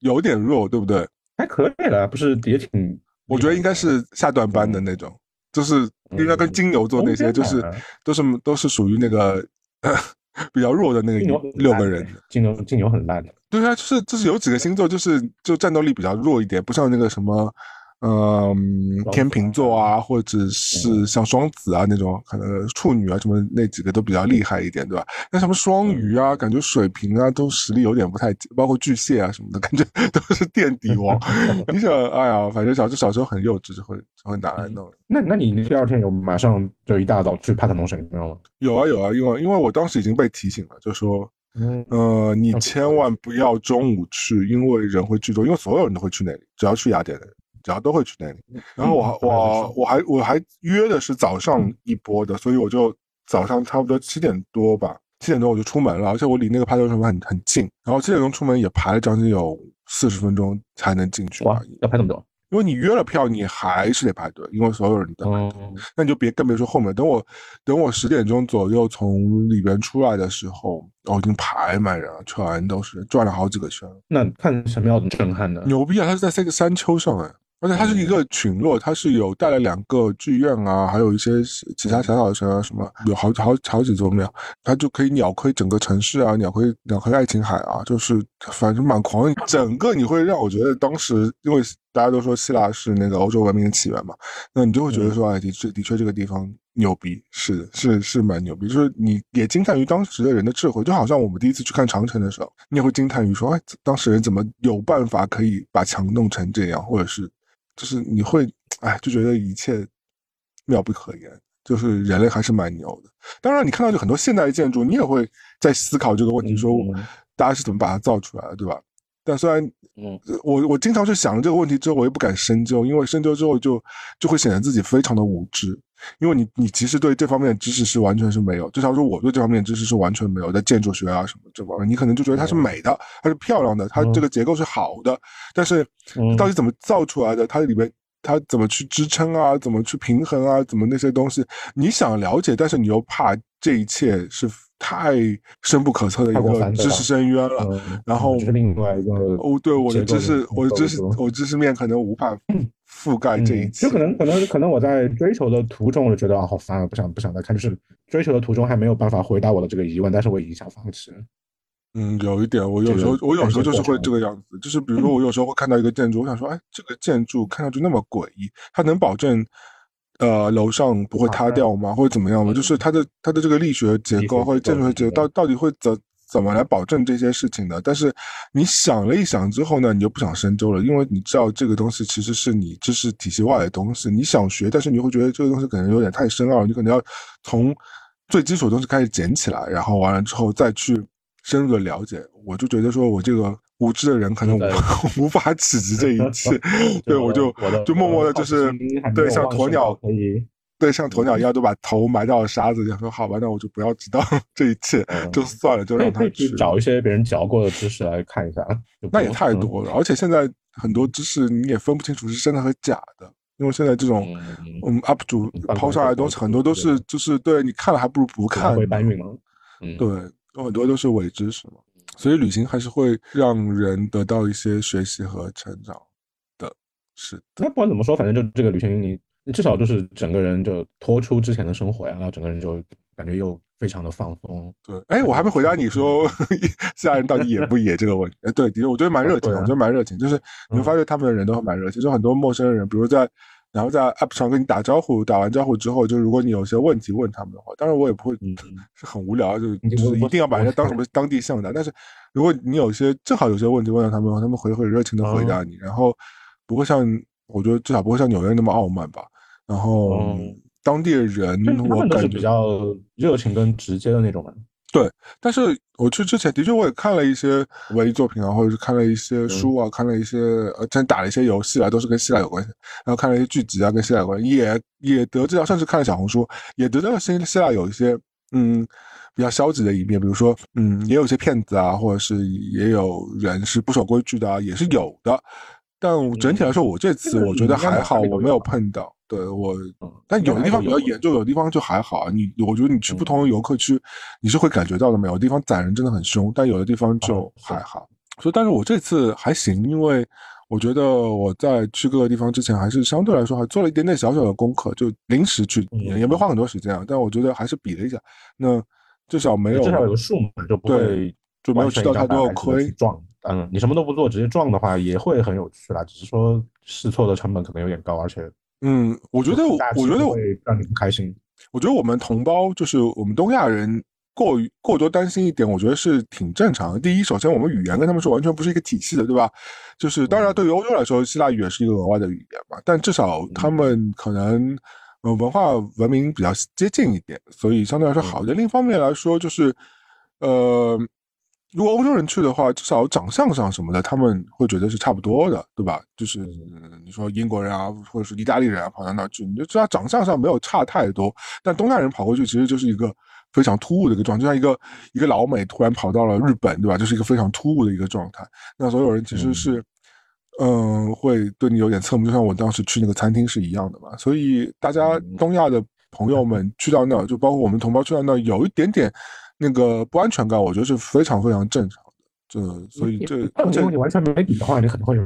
有点弱，对不对？还可以了，不是也挺？我觉得应该是下段班的那种。就是应该跟金牛座那些，就是都是都是属于那个 比较弱的那个六个人。金牛金牛很烂的。对啊，就是就是有几个星座，就是就战斗力比较弱一点，不像那个什么。嗯，天秤座啊，或者是像双子啊那种，可能处女啊什么那几个都比较厉害一点，对吧？那什么双鱼啊，感觉水瓶啊都实力有点不太，包括巨蟹啊什么的，感觉 都是垫底王。你想，哎呀，反正小就小时候很幼稚，就会就会拿来弄。那那你第二天有马上就一大早去帕特农神庙吗？有啊有啊，因为因为我当时已经被提醒了，就说，呃，你千万不要中午去，因为人会聚多，因为所有人都会去那里，只要去雅典的人。只要都会去那里，然后我我我还我还约的是早上一波的，所以我就早上差不多七点多吧，七点多我就出门了，而且我离那个派对什么很很近，然后七点钟出门也排了将近有四十分钟才能进去。哇，要排那么多？因为你约了票，你还是得排队，因为所有人都排队。那你就别更别说后面，等我等我十点钟左右从里边出来的时候，哦，已经排满人了，全都是转了好几个圈。那看什么样的震撼的？牛逼啊！它是在这个山丘上哎。而且它是一个群落，它是有带了两个剧院啊，还有一些其他小小的城啊，什么有好好好几座庙，它就可以鸟窥整个城市啊，鸟窥鸟窥爱琴海啊，就是反正蛮狂。整个你会让我觉得当时，因为大家都说希腊是那个欧洲文明的起源嘛，那你就会觉得说，哎，的确的确这个地方牛逼，是是是蛮牛逼，就是你也惊叹于当时的人的智慧，就好像我们第一次去看长城的时候，你也会惊叹于说，哎，当时人怎么有办法可以把墙弄成这样，或者是。就是你会，哎，就觉得一切妙不可言。就是人类还是蛮牛的。当然，你看到就很多现代的建筑，你也会在思考这个问题：说大家是怎么把它造出来的，对吧？但虽然，嗯，我我经常去想这个问题之后，我也不敢深究，因为深究之后就就会显得自己非常的无知。因为你你其实对这方面的知识是完全是没有，至少说我对这方面知识是完全没有，在建筑学啊什么这方面，你可能就觉得它是美的，它是漂亮的，它这个结构是好的，但是到底怎么造出来的，它里面它怎么去支撑啊，怎么去平衡啊，怎么那些东西，你想了解，但是你又怕这一切是太深不可测的一个知识深渊了，然后是另外一个哦，对我的知识，我的知识，我知识面可能无法。覆盖这一切，就可能可能可能我在追求的途中，我就觉得啊好烦啊，不想不想再看。就是追求的途中还没有办法回答我的这个疑问，但是我已经想放弃了。嗯，有一点，我有时候我有时候就是会这个样子，就是比如说我有时候会看到一个建筑，我想说，哎，这个建筑看上去那么诡异，它能保证呃楼上不会塌掉吗？或者怎么样吗？就是它的它的这个力学结构或者建筑学结构到到底会怎？怎么来保证这些事情的？但是你想了一想之后呢，你就不想深究了，因为你知道这个东西其实是你知识体系外的东西。你想学，但是你会觉得这个东西可能有点太深奥，你可能要从最基础的东西开始捡起来，然后完了之后再去深入的了解。我就觉得说我这个无知的人可能无 无法企及这一切，对我就就默默的就是对像鸵鸟可以。对，像鸵鸟一样，都把头埋到沙子里。说好吧，那我就不要知道 这一切，就算了，就让他去找一些别人嚼过的知识来看一下。那也太多了，而且现在很多知识你也分不清楚是真的和假的，因为现在这种嗯 UP 主抛上来的东西很多都是就是对你看了还不如不看。会搬运吗？对，有很多都是伪知识嘛。所以旅行还是会让人得到一些学习和成长的。是，那不管怎么说，反正就这个旅行你。至少就是整个人就脱出之前的生活呀，然后整个人就感觉又非常的放松。对，哎，我还没回答你说 下人到底野不野这个问题。哎，对，的确，我觉得蛮热情，我觉得蛮热情。就是你会发现他们的人都蛮热情，就很多陌生人，比如在然后在 App 上跟你打招呼，打完招呼之后，就如果你有些问题问他们的话，当然我也不会嗯是很无聊，就就是一定要把人家当什么当地向的。但是如果你有些正好有些问题问到他们的话，他们会很热情的回答你，然后不会像我觉得至少不会像纽约那么傲慢吧。然后当地的人，我感觉比较热情跟直接的那种人。对，但是我去之前的确我也看了一些文艺作品啊，或者是看了一些书啊，看了一些呃，真打了一些游戏啊，都是跟希腊有关系。然后看了一些剧集啊，跟希腊有关，也也得知到，甚至看了小红书，也得知到希希腊有一些嗯比较消极的一面，比如说嗯也有些骗子啊，或者是也有人是不守规矩的，啊也是有的。但整体来说，我这次我觉得还好，我没有碰到。对我，但有的地方比较严重，有的地方就还好。你我觉得你去不同的游客区，你是会感觉到的。有的地方宰人真的很凶，但有的地方就还好。所以，但是我这次还行，因为我觉得我在去各个地方之前，还是相对来说还做了一点点小小的功课，就临时去，也没花很多时间啊。但我觉得还是比了一下，那至少没有至少有个数嘛，就不会就没有吃到太多的亏。撞，嗯，你什么都不做，直接撞的话也会很有趣啦。只是说试错的成本可能有点高，而且。嗯，我觉得，我觉得会让你不开心。我觉得我们同胞，就是我们东亚人，过于过多担心一点，我觉得是挺正常的。第一，首先我们语言跟他们是完全不是一个体系的，对吧？就是当然，对于欧洲来说，希腊语也是一个额外的语言嘛。但至少他们可能，呃，文化文明比较接近一点，所以相对来说好一点。另一方面来说，就是，呃。如果欧洲人去的话，至少长相上什么的，他们会觉得是差不多的，对吧？就是你说英国人啊，或者是意大利人啊，跑到那儿去，你就知道长相上没有差太多。但东亚人跑过去，其实就是一个非常突兀的一个状态，就像一个一个老美突然跑到了日本，对吧？就是一个非常突兀的一个状态。那所有人其实是，嗯，会对你有点侧目，就像我当时去那个餐厅是一样的嘛。所以大家东亚的朋友们去到那儿，就包括我们同胞去到那儿，有一点点。那个不安全感，我觉得是非常非常正常的。这所以这这你完全没底的话，你可能会有。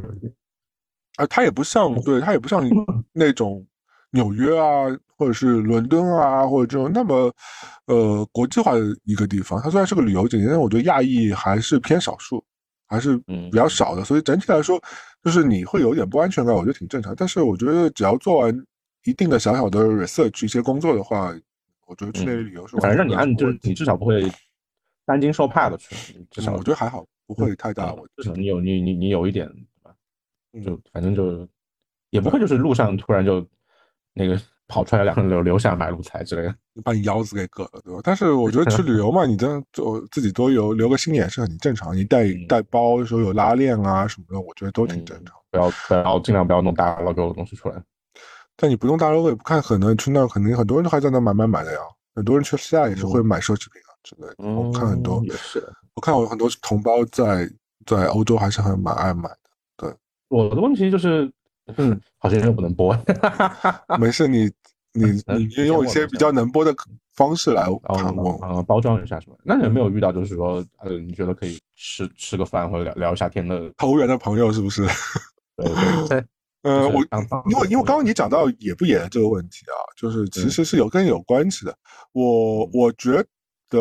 啊，它也不像，对，它也不像那种纽约啊，或者是伦敦啊，或者这种那么呃国际化的一个地方。它虽然是个旅游景点，但我觉得亚裔还是偏少数，还是比较少的。所以整体来说，就是你会有点不安全感，我觉得挺正常。但是我觉得只要做完一定的小小的 research 一些工作的话。我觉得去那里旅游是，反正让你按，就是你至少不会担惊受怕的去。至少我觉得还好，不会太大。至少你有你你你有一点，就反正就也不会就是路上突然就那个 跑出来两个人留留下买路财之类的，把你腰子给割了，对吧？但是我觉得去旅游嘛，你这样做自己多留留个心眼是很正常。你带带包的时候有拉链啊什么的，我觉得都挺正常。不要不要尽量不要弄大 logo 的东西出来。但你不用大 logo 也不看，可能去那肯定很多人都还在那买买买的呀。很多人去西亚也是会买奢侈品啊之类的。我看很多也是，我看我很多同胞在在欧洲还是很蛮爱买的。对，我的问题就是，嗯，好像又不能播。没事，你 你你用一些比较能播的方式来谈我啊，包装一下是吧？那有没有遇到就是说，呃，你觉得可以吃吃个饭或者聊聊一下天的投缘的朋友是不是？对对对。呃，我因为因为刚刚你讲到野不野的这个问题啊，就是其实是有跟有关系的。我我觉得，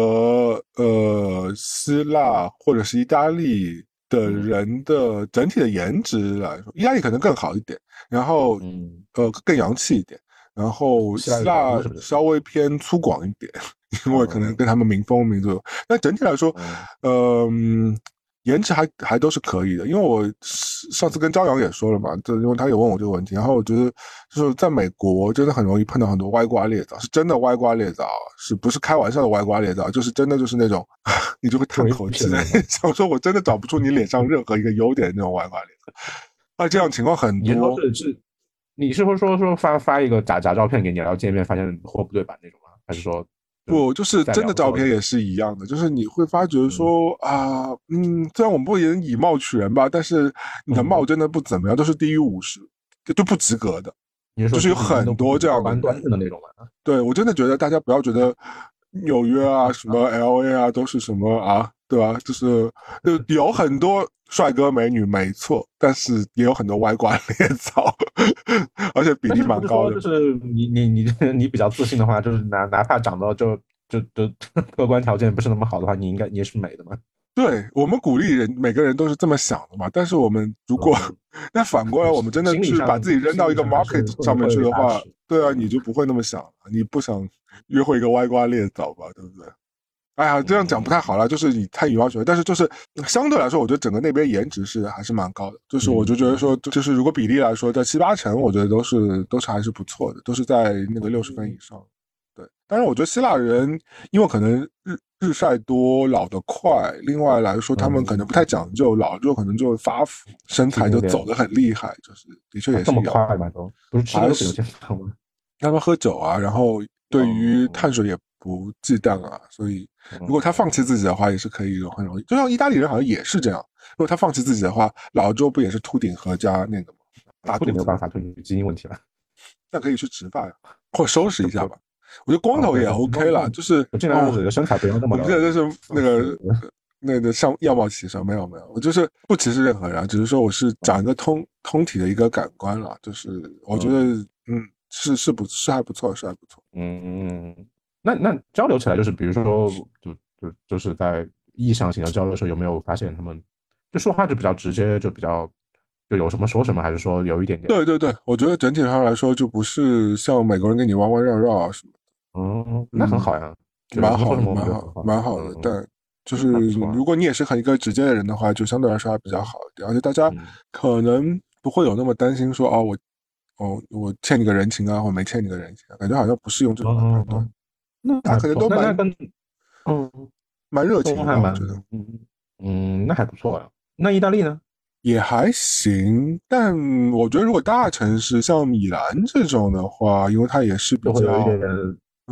呃，希腊或者是意大利的人的整体的颜值来说，意大利可能更好一点，然后呃更洋气一点，然后希腊稍微偏粗犷一点，因为可能跟他们民风民族。但整体来说，嗯。颜值还还都是可以的，因为我上次跟朝阳也说了嘛，就因为他也问我这个问题，然后我觉得就是在美国真的很容易碰到很多歪瓜裂枣，是真的歪瓜裂枣，是不是开玩笑的歪瓜裂枣？就是真的就是那种 你就会叹口气，想说我真的找不出你脸上任何一个优点那种歪瓜裂枣。啊，这样情况很多。是是，你是会说说发发一个假假照片给你，然后见面发现货不对版那种吗？还是说？不，就是真的照片也是一样的，就是你会发觉说啊，嗯，虽然我们不能以貌取人吧，但是你的貌真的不怎么样，都是低于五十，就不及格的。就是有很多这样的端正的那种嘛。对，我真的觉得大家不要觉得纽约啊、什么 L A 啊都是什么啊，对吧？就是就有很多帅哥美女，没错，但是也有很多歪瓜裂枣，而且比例蛮高的。就是你你你你比较自信的话，就是哪哪怕长得就就就客观条件不是那么好的话，你应该你也是美的嘛。对我们鼓励人，每个人都是这么想的嘛。但是我们如果 那反过来，我们真的去把自己扔到一个 market 上面去的话，对啊，你就不会那么想，你不想约会一个歪瓜裂枣吧，对不对？哎呀，这样讲不太好了，就是你太羽毛球，但是就是相对来说，我觉得整个那边颜值是还是蛮高的。就是我就觉得说，就是如果比例来说，在七八成，我觉得都是都是还是不错的，都是在那个六十分以上。对，但是我觉得希腊人因为可能日日晒多，老得快，另外来说他们可能不太讲究，老了之后可能就会发福，身材就走得很厉害，就是的确也是这么快吗？都不是吃的有些胖吗？他们喝酒啊，然后对于碳水也。不忌惮啊，所以如果他放弃自己的话，也是可以很容易。就像意大利人好像也是这样，如果他放弃自己的话，老周不也是秃顶和加那个吗？秃顶没有办法，秃顶基因问题了。那可以去植发呀，或收拾一下吧。我觉得光头也 OK 了，就是尽量的身材不要那么。我记得就是那个那个像样貌歧视，没有没有，我就是不歧视任何人，只是说我是长一个通通体的一个感官了，就是我觉得嗯是是不，是还不错，是还不错，嗯嗯。那那交流起来就是，比如说，就就就是在意向型的交流的时候，有没有发现他们就说话就比较直接，就比较就有什么说什么，还是说有一点点？对对对，我觉得整体上来说，就不是像美国人跟你弯弯绕绕啊什么。的。嗯，那很好呀，蛮好的，蛮好，蛮好的。但就是如果你也是很一个直接的人的话，就相对来说还比较好一点，而且大家可能不会有那么担心说哦，我哦我欠你个人情啊，或没欠你个人情，感觉好像不是用这种判断。那他可能都蛮嗯，蛮热情，还蛮嗯嗯，那还不错呀。那意大利呢？也还行，但我觉得如果大城市像米兰这种的话，因为它也是比较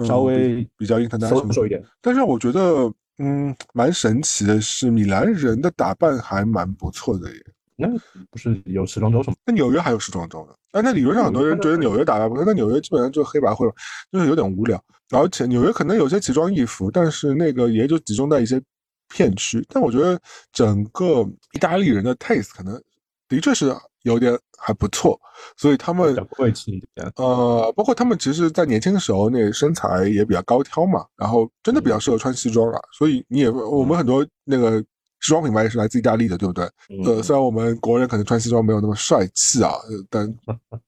稍微比较 international 一点。但是我觉得，嗯，蛮神奇的是，米兰人的打扮还蛮不错的耶。那不是有时装周什么？那纽约还有时装周呢？哎，那理论上很多人觉得纽约打扮不错，那纽约基本上就黑白灰了，就是有点无聊。而且纽约可能有些奇装异服，但是那个也就集中在一些片区。但我觉得整个意大利人的 taste 可能的确是有点还不错，所以他们贵气一点。呃，包括他们其实，在年轻的时候那身材也比较高挑嘛，然后真的比较适合穿西装了。所以你也我们很多那个。时装品牌也是来自意大利的，对不对？呃，虽然我们国人可能穿西装没有那么帅气啊，但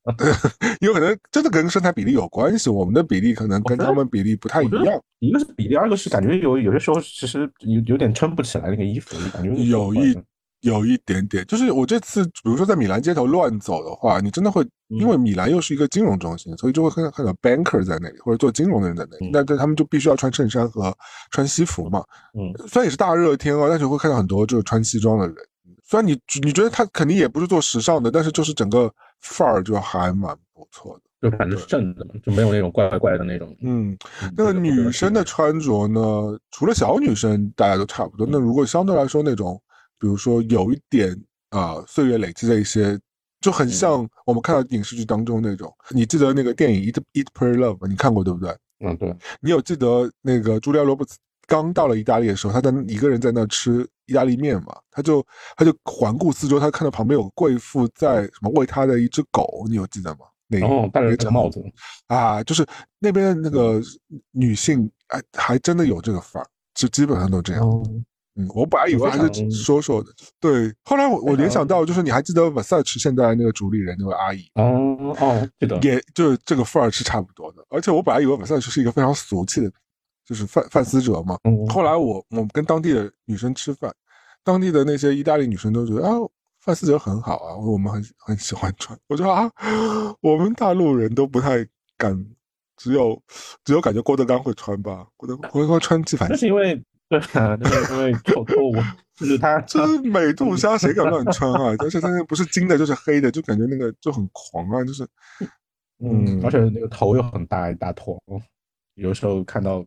有可能真的跟身材比例有关系。我们的比例可能跟他们比例不太一样。一个是比例，二个是感觉有有些时候其实有有点撑不起来那个衣服，感觉有一有一点点。就是我这次比如说在米兰街头乱走的话，你真的会因为米兰又是一个金融中心，所以就会看看到 banker 在那里，或者做金融的人在那里。那这他们就必须要穿衬衫和穿西服嘛。嗯，虽然也是大热天哦，但是会看到很多就是穿西装的人。虽然你你觉得他肯定也不是做时尚的，但是就是整个范儿就还蛮不错的。就反正是正的嘛，就没有那种怪怪的那种。嗯，那个女生的穿着呢，除了小女生，大家都差不多。那如果相对来说那种，比如说有一点啊岁月累积的一些，就很像我们看到影视剧当中那种。你记得那个电影《Eat Eat Pray Love》你看过对不对？嗯，对。你有记得那个朱莉亚·罗伯茨刚到了意大利的时候，他在一个人在那吃意大利面嘛？他就他就环顾四周，他看到旁边有个贵妇在什么喂他的一只狗，你有记得吗？哦，戴了一个帽子啊，就是那边那个女性，哎，还真的有这个范儿，就基本上都这样。嗯，我本来以为还是说说的，对。后来我我联想到，就是你还记得 Versace 现在那个主理人那位阿姨？哦哦，记得，也就是这个范儿是差不多的。而且我本来以为 Versace 是一个非常俗气的，就是范范思哲嘛。后来我我们跟当地的女生吃饭，当地的那些意大利女生都觉得啊。范思哲很好啊，我们很很喜欢穿。我说啊，我们大陆人都不太敢，只有只有感觉郭德纲会穿吧。郭德郭德纲穿纪梵希，那是因为对啊，那个因为错错误，就是他这是美杜莎，谁敢乱穿啊？而且他那不是金的，就是黑的，就感觉那个就很狂啊，就是嗯，而且那个头又很大一大坨，有时候看到。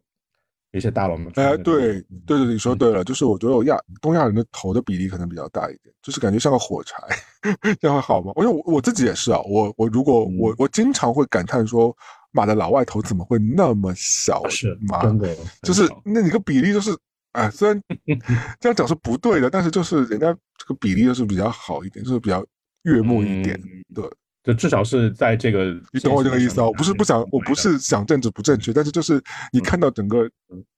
一些大佬们，哎，对，对对，你说对了，就是我觉得我亚东亚人的头的比例可能比较大一点，就是感觉像个火柴，这样会好吗？因为我我自己也是啊，我我如果我我经常会感叹说，马的老外头怎么会那么小？是，真的，就是那你个比例就是，哎，虽然 这样讲是不对的，但是就是人家这个比例就是比较好一点，就是比较悦目一点，对。就至少是在这个，你懂我这个意思啊？我不是不想，我不是想政治不正确，但是就是你看到整个，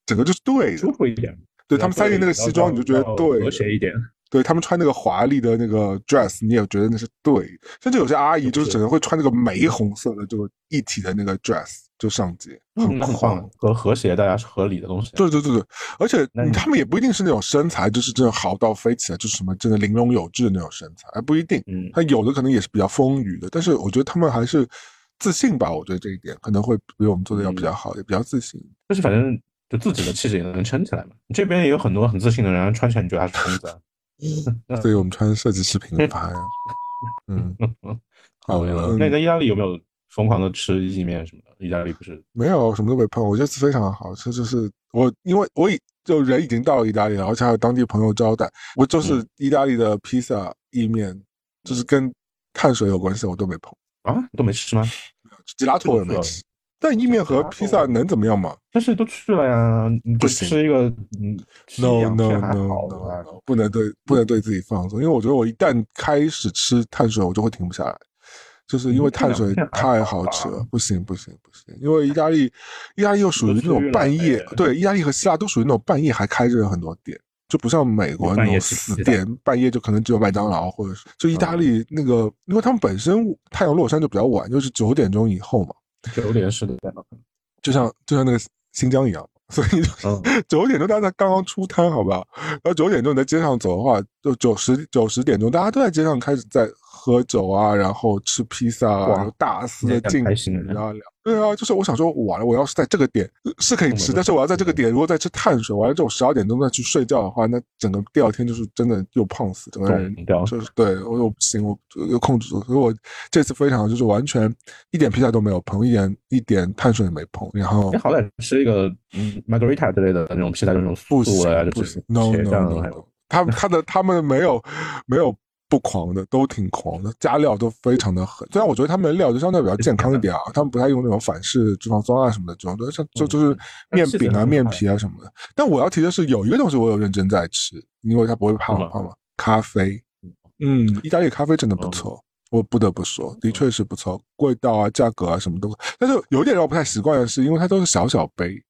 整个就是对，舒服一点。对他们塞进那个西装，你就觉得对，和谐一点。对他们穿那个华丽的那个 dress，你也觉得那是对。甚至有些阿姨就是整个会穿那个玫红色的这个一体的那个 dress 就上街，很狂和和谐，大家是合理的东西。对对对对，而且他们也不一定是那种身材，就是真的好到飞起来，就是什么真的玲珑有致的那种身材，还不一定。嗯，他有的可能也是比较丰腴的，但是我觉得他们还是自信吧。我觉得这一点可能会比我们做的要比较好，也比较自信。但是反正就自己的气质也能撑起来嘛。这边也有很多很自信的人，穿起来你觉得他是疯子。所以我们穿设计师品牌，嗯，好了。那你在意大利有没有疯狂的吃意面什么的？意大利不是没有什么都没碰，我觉得非常好吃。就是我因为我已就人已经到了意大利了，而且还有当地朋友招待，我就是意大利的披萨、意面，就是跟碳水有关系，我都没碰啊，都没吃吗？吉拉托也没吃。但意面和披萨能怎么样嘛？但是都去了呀，你就吃一个，嗯，no no no no，不能对不能对自己放松，因为我觉得我一旦开始吃碳水，我就会停不下来，就是因为碳水太好吃了，不行不行不行，因为意大利，意大利又属于那种半夜，对，意大利和希腊都属于那种半夜还开着很多店，就不像美国那种死店，半夜就可能只有麦当劳或者是，就意大利那个，因为他们本身太阳落山就比较晚，就是九点钟以后嘛。九点是的，就像就像那个新疆一样，所以 九点钟大家刚刚出摊，好吧？然后九点钟你在街上走的话，就九十九十点钟，大家都在街上开始在。喝酒啊，然后吃披萨啊，大肆的进食啊，对啊，就是我想说，完了，我要是在这个点是可以吃，但是我要在这个点如果再吃碳水，完了之后十二点钟再去睡觉的话，那整个第二天就是真的又胖死，整个人就是对我又不行，我又控制住，所以我这次非常就是完全一点披萨都没有碰，一点一点碳水也没碰，然后你好歹吃一个嗯 margarita 之类的那种披萨，就那种素素的，就是 no no no，他他的他们没有没有。不狂的都挺狂的，加料都非常的狠。虽然我觉得他们的料就相对比较健康一点啊，他们不太用那种反式脂肪酸啊什么的这种，就像就就是面饼啊、面皮啊什么的。但我要提的是，有一个东西我有认真在吃，因为它不会胖胖嘛。咖啡，嗯，意大利咖啡真的不错，我不得不说，的确是不错，味道啊、价格啊什么都。但是有点让我不太习惯的是，因为它都是小小杯。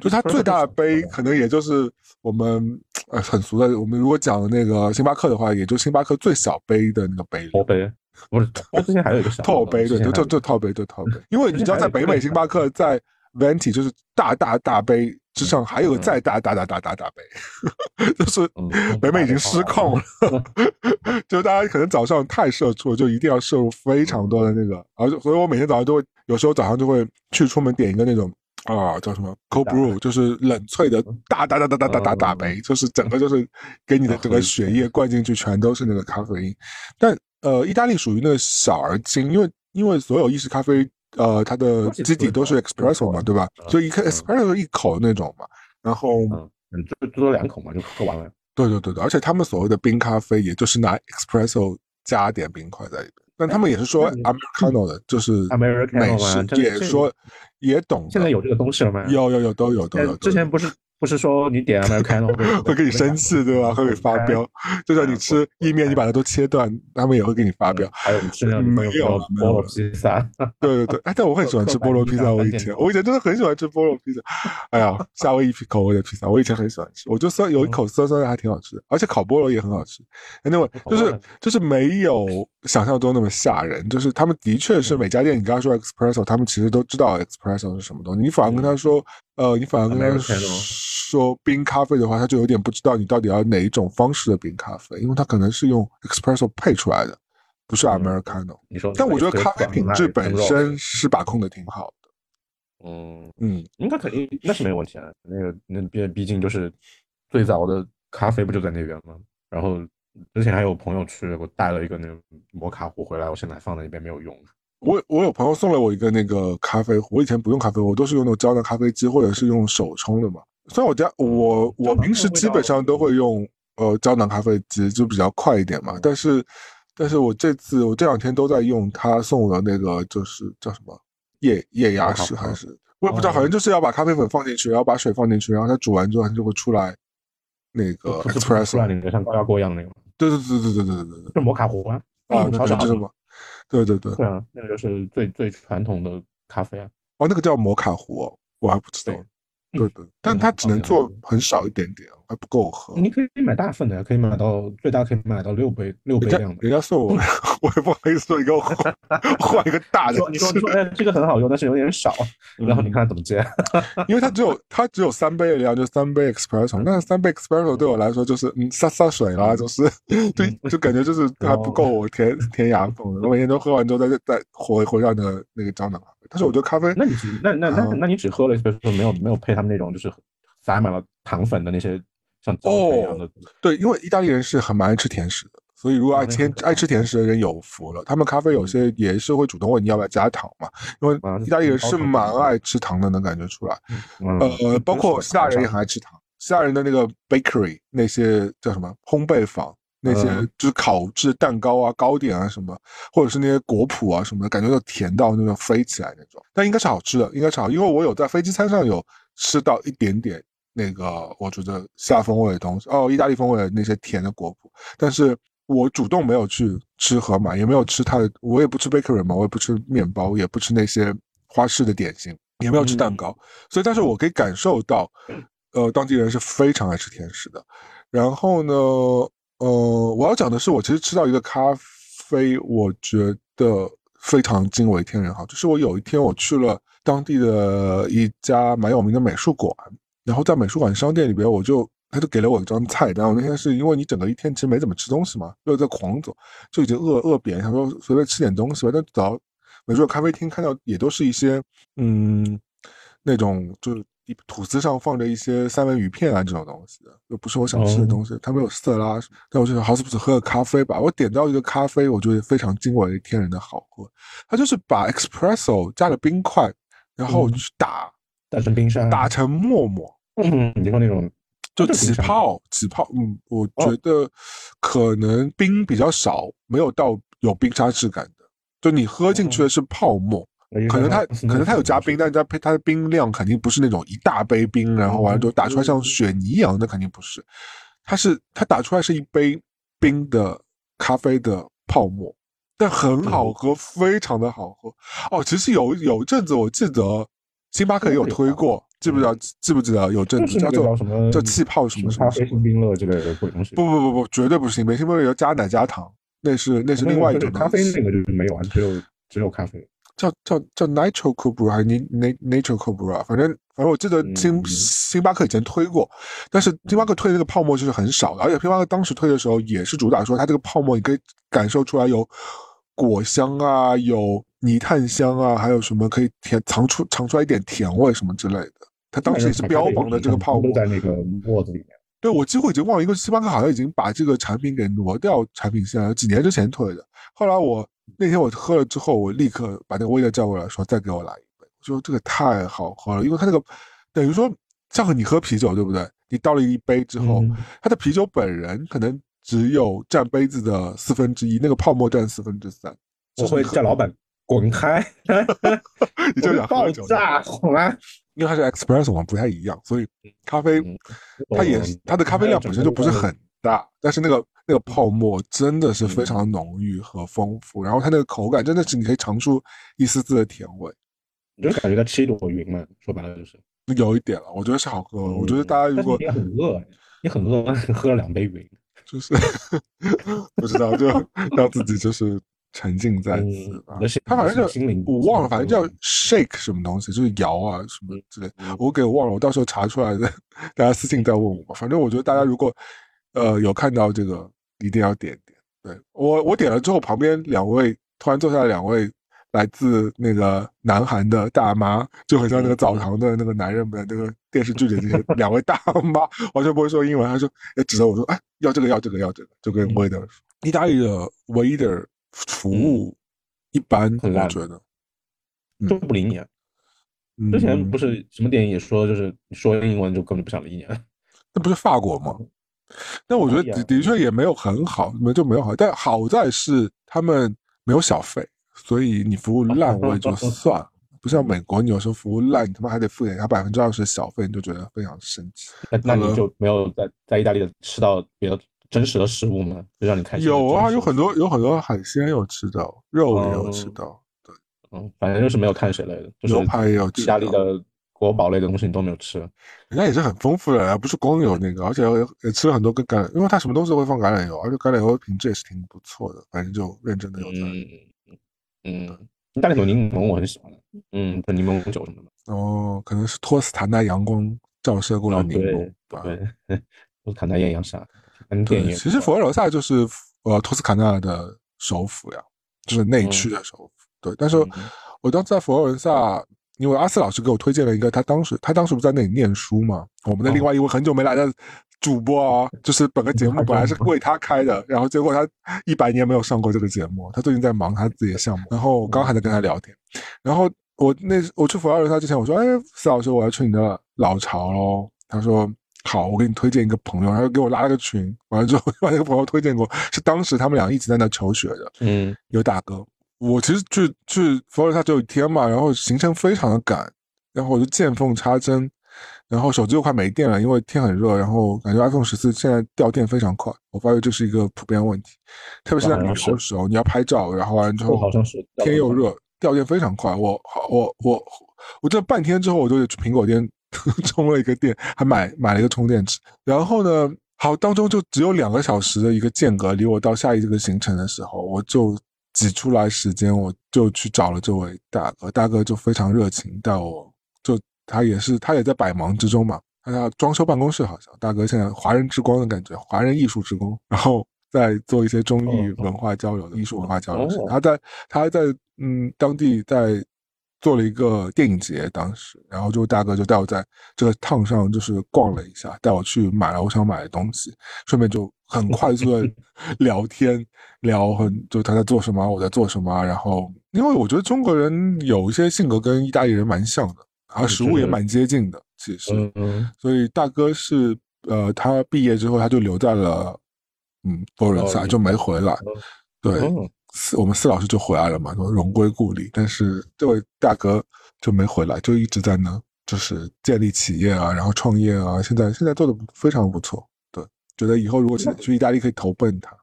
就它最大的 杯，可能也就是我们呃很俗的，我们如果讲那个星巴克的话，也就星巴克最小杯的那个杯。托杯不是，我之前还有一个小套杯，对，就就就套杯，就套杯。因为你知道，在北美星巴克，在 Venti 就是大大大杯之上，还有个再大大大大大大杯，就是北美已经失控了。就大家可能早上太社畜，就一定要摄入非常多的那个，而且所以我每天早上都会，有时候早上就会去出门点一个那种啊叫什么 cold brew，就是冷萃的大大大大大大大大杯，就是整个就是给你的整个血液灌进去全都是那个咖啡因。但呃，意大利属于那个小而精，因为因为所有意式咖啡呃它的基底都是 espresso 嘛，对吧？所以一看 espresso 一口那种嘛，然后嗯，最最多两口嘛就喝完了。对对对对，而且他们所谓的冰咖啡，也就是拿 espresso 加点冰块在里边，但他们也是说 americano 的，就是美式，也说也懂。现在有这个东西了吗？有有有都有都有。之前不是。不是说你点 Americano 会给你生气对吧？会给发飙，就像你吃意面，你把它都切断，他们也会给你发飙。还有吃那没有菠萝披萨，对对对，哎，但我很喜欢吃菠萝披萨。我以前我以前真的很喜欢吃菠萝披萨。哎呀，夏威夷口味的披萨，我以前很喜欢吃。我就酸有一口酸酸的，还挺好吃的。而且烤菠萝也很好吃。Anyway，就是就是没有想象中那么吓人。就是他们的确是每家店，你刚刚说 Espresso，他们其实都知道 Espresso 是什么东西。你反而跟他说。呃，你反而跟他说冰咖啡的话，他就有点不知道你到底要哪一种方式的冰咖啡，因为他可能是用 espresso 配出来的，不是 americano。你说，但我觉得咖啡品质本身是把控的挺好的。嗯嗯，应该肯定那是没有问题啊。那个那毕毕竟就是最早的咖啡不就在那边吗？然后之前还有朋友去，我带了一个那个摩卡壶回来，我现在放在那边没有用。我我有朋友送了我一个那个咖啡壶，我以前不用咖啡壶，我都是用那种胶囊咖啡机或者是用手冲的嘛。虽然我家我我平时基本上都会用呃胶囊咖啡机，就比较快一点嘛。但是但是我这次我这两天都在用他送我的那个，就是叫什么液液压式还是我也不知道，好像就是要把咖啡粉放进去，然后把水放进去，然后它煮完之后它就会出来那个 espresso，里面像高压锅一样的那个。对对对对对对对对摩卡壶啊，啊，那就是嘛。对对对，对啊，那个就是最最传统的咖啡啊。哦，那个叫摩卡壶，我还不知道。对对，但它只能做很少一点点，还不够喝。你可以买大份的，可以买到最大可以买到六杯六杯量的。人家送我，我也不好意思说，你给我换 换一个大的。你说你说，哎，这个很好用，但是有点少。然后你看怎么接？因为它只有它只有三杯的量，就三杯 espresso。那三杯 espresso 对我来说就是嗯洒洒水啦，就是对，就感觉就是还不够我填填牙缝。我每天都喝完之后再再回回上那个那个胶囊。但是我觉得咖啡，那你那那那那你只喝了，比如说没有没有配他们那种就是撒满了糖粉的那些像枣一样的。对，因为意大利人是很蛮爱吃甜食的，所以如果爱甜爱吃甜食的人有福了。他们咖啡有些也是会主动问你要不要加糖嘛，因为意大利人是蛮爱吃糖的，能感觉出来。呃，包括希腊人也很爱吃糖，希腊人的那个 bakery 那些叫什么烘焙坊。那些就是烤制蛋糕啊、糕点啊什么，或者是那些果脯啊什么的，感觉都甜到那种飞起来那种。但应该是好吃的，应该是好，因为我有在飞机餐上有吃到一点点那个我觉得下风味的东西哦，意大利风味的那些甜的果脯。但是我主动没有去吃盒马，也没有吃它的，我也不吃 bakery 嘛，我也不吃面包，也不吃那些花式的点心，也没有吃蛋糕。所以，但是我可以感受到，呃，当地人是非常爱吃甜食的。然后呢？呃，我要讲的是，我其实吃到一个咖啡，我觉得非常惊为天人哈。就是我有一天我去了当地的一家蛮有名的美术馆，然后在美术馆商店里边，我就他就给了我一张菜单。我那天是因为你整个一天其实没怎么吃东西嘛，又在狂走，就已经饿饿扁，想说随便吃点东西吧。但走到美术馆咖啡厅，看到也都是一些嗯那种就是。吐司上放着一些三文鱼片啊，这种东西又不是我想吃的东西。它没有色拉，但我就想，好死不死喝个咖啡吧。我点到一个咖啡，我觉得非常惊为天人的好喝。他就是把 espresso 加了冰块，然后去打打成冰山，打成沫沫。嗯，你说那种就起泡，起泡。嗯，我觉得可能冰比较少，没有到有冰沙质感的。就你喝进去的是泡沫。可能它可能它有加 冰，但是它配它的冰量肯定不是那种一大杯冰，然后完了之后打出来像雪泥一样，那肯定不是。它是它打出来是一杯冰的咖啡的泡沫，但很好喝，非常的好喝。哦，其实有有阵子我记得星巴克也有推过，记不记得？记不记得有阵子叫做什么叫气泡什么什么？咖啡星冰乐之类的鬼东西？不不不不，绝对不是星冰，星冰乐要加奶加糖，那是那是另外一种咖啡那个就是没有啊，只有只有咖啡。叫叫叫 Nitro c o b r a 还是 Nat Nitro c o b r a 反正反正我记得星星巴克以前推过，但是星巴克推的那个泡沫就是很少的，而且星巴克当时推的时候也是主打说它这个泡沫你可以感受出来有果香啊，有泥炭香啊，还有什么可以甜藏出藏出来一点甜味什么之类的。它当时也是标榜的这个泡沫在那个沫子里面。对，我几乎已经忘了，因为星巴克好像已经把这个产品给挪掉产品线了，几年之前推的。后来我那天我喝了之后，我立刻把那个威勒叫过来，说再给我来一杯。我说这个太好喝了，因为它那个等于说像你喝啤酒对不对？你倒了一杯之后，它的啤酒本人可能只有占杯子的四分之一，那个泡沫占四分之三。我会叫老板滚开，你就想爆炸好吗？因为它是 espresso 嘛，不太一样，所以咖啡它也它的咖啡量本身就不是很大，但是那个那个泡沫真的是非常浓郁和丰富，然后它那个口感真的是你可以尝出一丝丝的甜味，你就感觉它吃一朵云嘛，说白了就是有一点了，我觉得是好喝。我觉得大家如果你很饿，你很饿，喝了两杯云，就是 不知道就让自己就是。沉浸在此啊，他反正就我忘了，反正叫 shake 什么东西，就是摇啊什么之类。我给我忘了，我到时候查出来的，大家私信再问我吧。反正我觉得大家如果呃有看到这个，一定要点点。对我我点了之后，旁边两位突然坐下来两位来自那个南韩的大妈，就很像那个澡堂的那个男人们，那个电视剧里这些 两位大妈，完全不会说英文，他说指着我说，哎，要这个要这个要这个，就跟 waiter 说，意大利的 waiter。服务一般，我觉得就不理你。之前不是什么电影也说，就是说英文就根本不想理你。那不是法国吗？但我觉得的的确也没有很好，没就没有好。但好在是他们没有小费，所以你服务 烂我也就算了。不像美国，你有时候服务烂，你他妈还得付点他百分之二十的小费，你就觉得非常生气。那那你就没有在在意大利的吃到别的？真实的食物吗？就让你开心。有啊，有很多有很多海鲜有吃到，肉也有吃到。对，嗯，反正就是没有碳水类的，牛排也有。意大利的国宝类的东西你都没有吃，人家也是很丰富的，不是光有那个，而且也吃了很多跟橄榄，因为它什么东西都会放橄榄油，而且橄榄油品质也是挺不错的，反正就认真的有嗯嗯，意大利有柠檬我很喜欢，嗯，柠檬酒什么的。哦，可能是托斯塔纳阳光照射过的柠檬吧。对，托斯塔纳艳阳沙。对，其实佛罗伦萨就是呃托斯卡纳的首府呀，就是内区的首府。对，但是我当时在佛罗伦萨，因为阿斯老师给我推荐了一个，他当时他当时不在那里念书嘛。我们的另外一位很久没来的主播啊，就是本个节目本来是 为他开的，然后结果他一百年没有上过这个节目，他最近在忙他自己的项目。然后我刚还在跟他聊天，然后我那我去佛罗伦萨之前，我说：“哎，四老师，我要去你的老巢喽。”他说。好，我给你推荐一个朋友，然后给我拉了个群，完了之后 把那个朋友推荐过，是当时他们俩一直在那求学的，嗯，有大哥。我其实去去佛罗里达只有一天嘛，然后行程非常的赶，然后我就见缝插针，然后手机又快没电了，因为天很热，然后感觉 iPhone 十四现在掉电非常快，我发现这是一个普遍问题，特别是在旅游的时候，你要拍照，然后完了之后天又热，掉电非常快。我我我我这半天之后，我就去苹果店。充了一个电，还买买了一个充电池。然后呢，好，当中就只有两个小时的一个间隔，离我到下一个行程的时候，我就挤出来时间，我就去找了这位大哥。大哥就非常热情，带我，就他也是他也在百忙之中嘛，他要装修办公室，好像大哥现在华人之光的感觉，华人艺术之光，然后在做一些中艺文化交流的艺术文化交流。他在他在嗯当地在。做了一个电影节，当时，然后就大哥就带我在这个趟上就是逛了一下，带我去买了我想买的东西，顺便就很快速的 聊天，聊很就他在做什么，我在做什么，然后因为我觉得中国人有一些性格跟意大利人蛮像的，然后食物也蛮接近的，其实，所以大哥是呃，他毕业之后他就留在了嗯佛罗伦萨，就没回来，对。四我们四老师就回来了嘛，说荣归故里，但是这位大哥就没回来，就一直在那，就是建立企业啊，然后创业啊，现在现在做的非常不错，对，觉得以后如果去去意大利可以投奔他，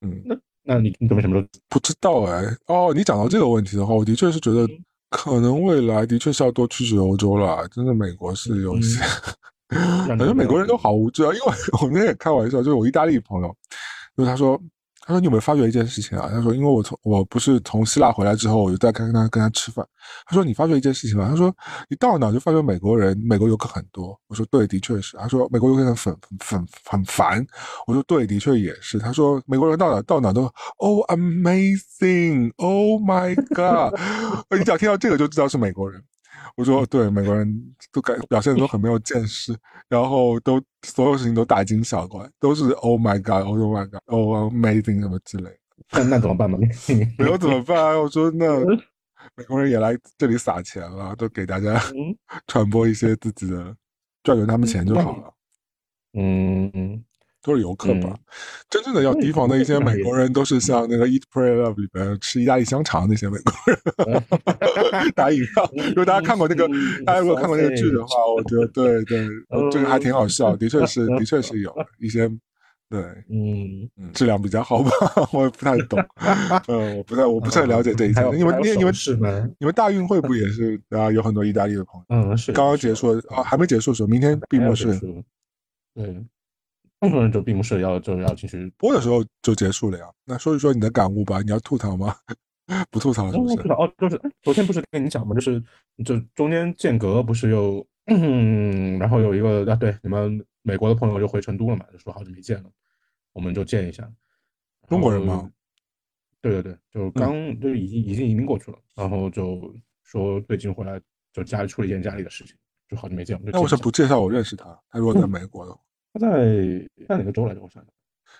嗯，那那你你准备什么时候？不知道哎，哦，你讲到这个问题的话，我的确是觉得可能未来的确是要多去去欧洲了，真的美国是有些，感觉美国人都好无知啊，因为 我那天也开玩笑，就是我意大利朋友，因为他说。他说：“你有没有发觉一件事情啊？”他说：“因为我从我不是从希腊回来之后，我就在跟他跟他吃饭。”他说：“你发觉一件事情吗？”他说：“你到哪就发觉美国人，美国游客很多。”我说：“对，的确是。”他说：“美国游客很很很很烦。”我说：“对，的确也是。”他说：“美国人到哪到哪都，Oh amazing，Oh my god！” 你只要听到这个就知道是美国人。我说：“对，美国人都感表现的都很没有见识，然后都所有事情都大惊小怪，都是 Oh my God，Oh my God，Oh amazing 什么之类。那那怎么办嘛？没有怎么办啊？我说那美国人也来这里撒钱了，都给大家 传播一些自己的，赚赚他们钱就好了。嗯。都是游客吧，真正的要提防的一些美国人，都是像那个《Eat Pray Love》里边吃意大利香肠那些美国人。打引号，如果大家看过那个，大家如果看过那个剧的话，我觉得对对，这个还挺好笑，的确是，的确是有一些，对，嗯嗯，质量比较好吧，我也不太懂，嗯，我不太，我不太了解这一层，因为因为你们是？你们大运会不也是啊？有很多意大利的朋友，嗯，是刚刚结束啊，还没结束的时候，明天闭幕式，对。很多人就并不是要就是要进去播的时候就结束了呀。那说一说你的感悟吧，你要吐槽吗？不吐槽是不是？哦，就是昨天不是跟你讲吗？就是就中间间隔不是有，然后有一个啊，对，你们美国的朋友就回成都了嘛，就说好久没见了，我们就见一下。中国人吗？对对对，就刚就已经已经移民过去了，然后就说最近回来就家里处理一件家里的事情，就好久没见。那为什么不介绍我认识他？他如果在美国的话。他在在哪个州来着？我想想，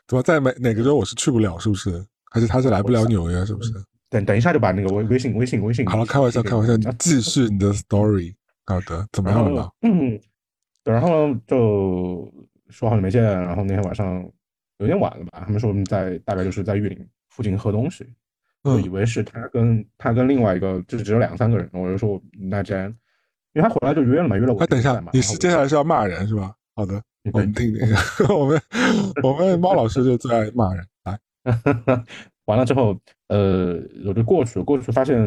怎么在美哪个州我是去不了，是不是？还是他是来不了纽约，是不是？等等一下就把那个微微信微信微信。好了，开玩笑，开玩笑，继续你的 story。好的，怎么样了？嗯，对，然后就说好久没见，然后那天晚上有点晚了吧？他们说我们在大概就是在玉林附近喝东西，我以为是他跟他跟另外一个就是只有两三个人，我就说那既然因为他回来就约了嘛，约了我。哎，等一下，你是接下来是要骂人是吧？好的。我们听听，我们我们猫老师就最爱骂人。来，完了之后，呃，我就过去。过去发现，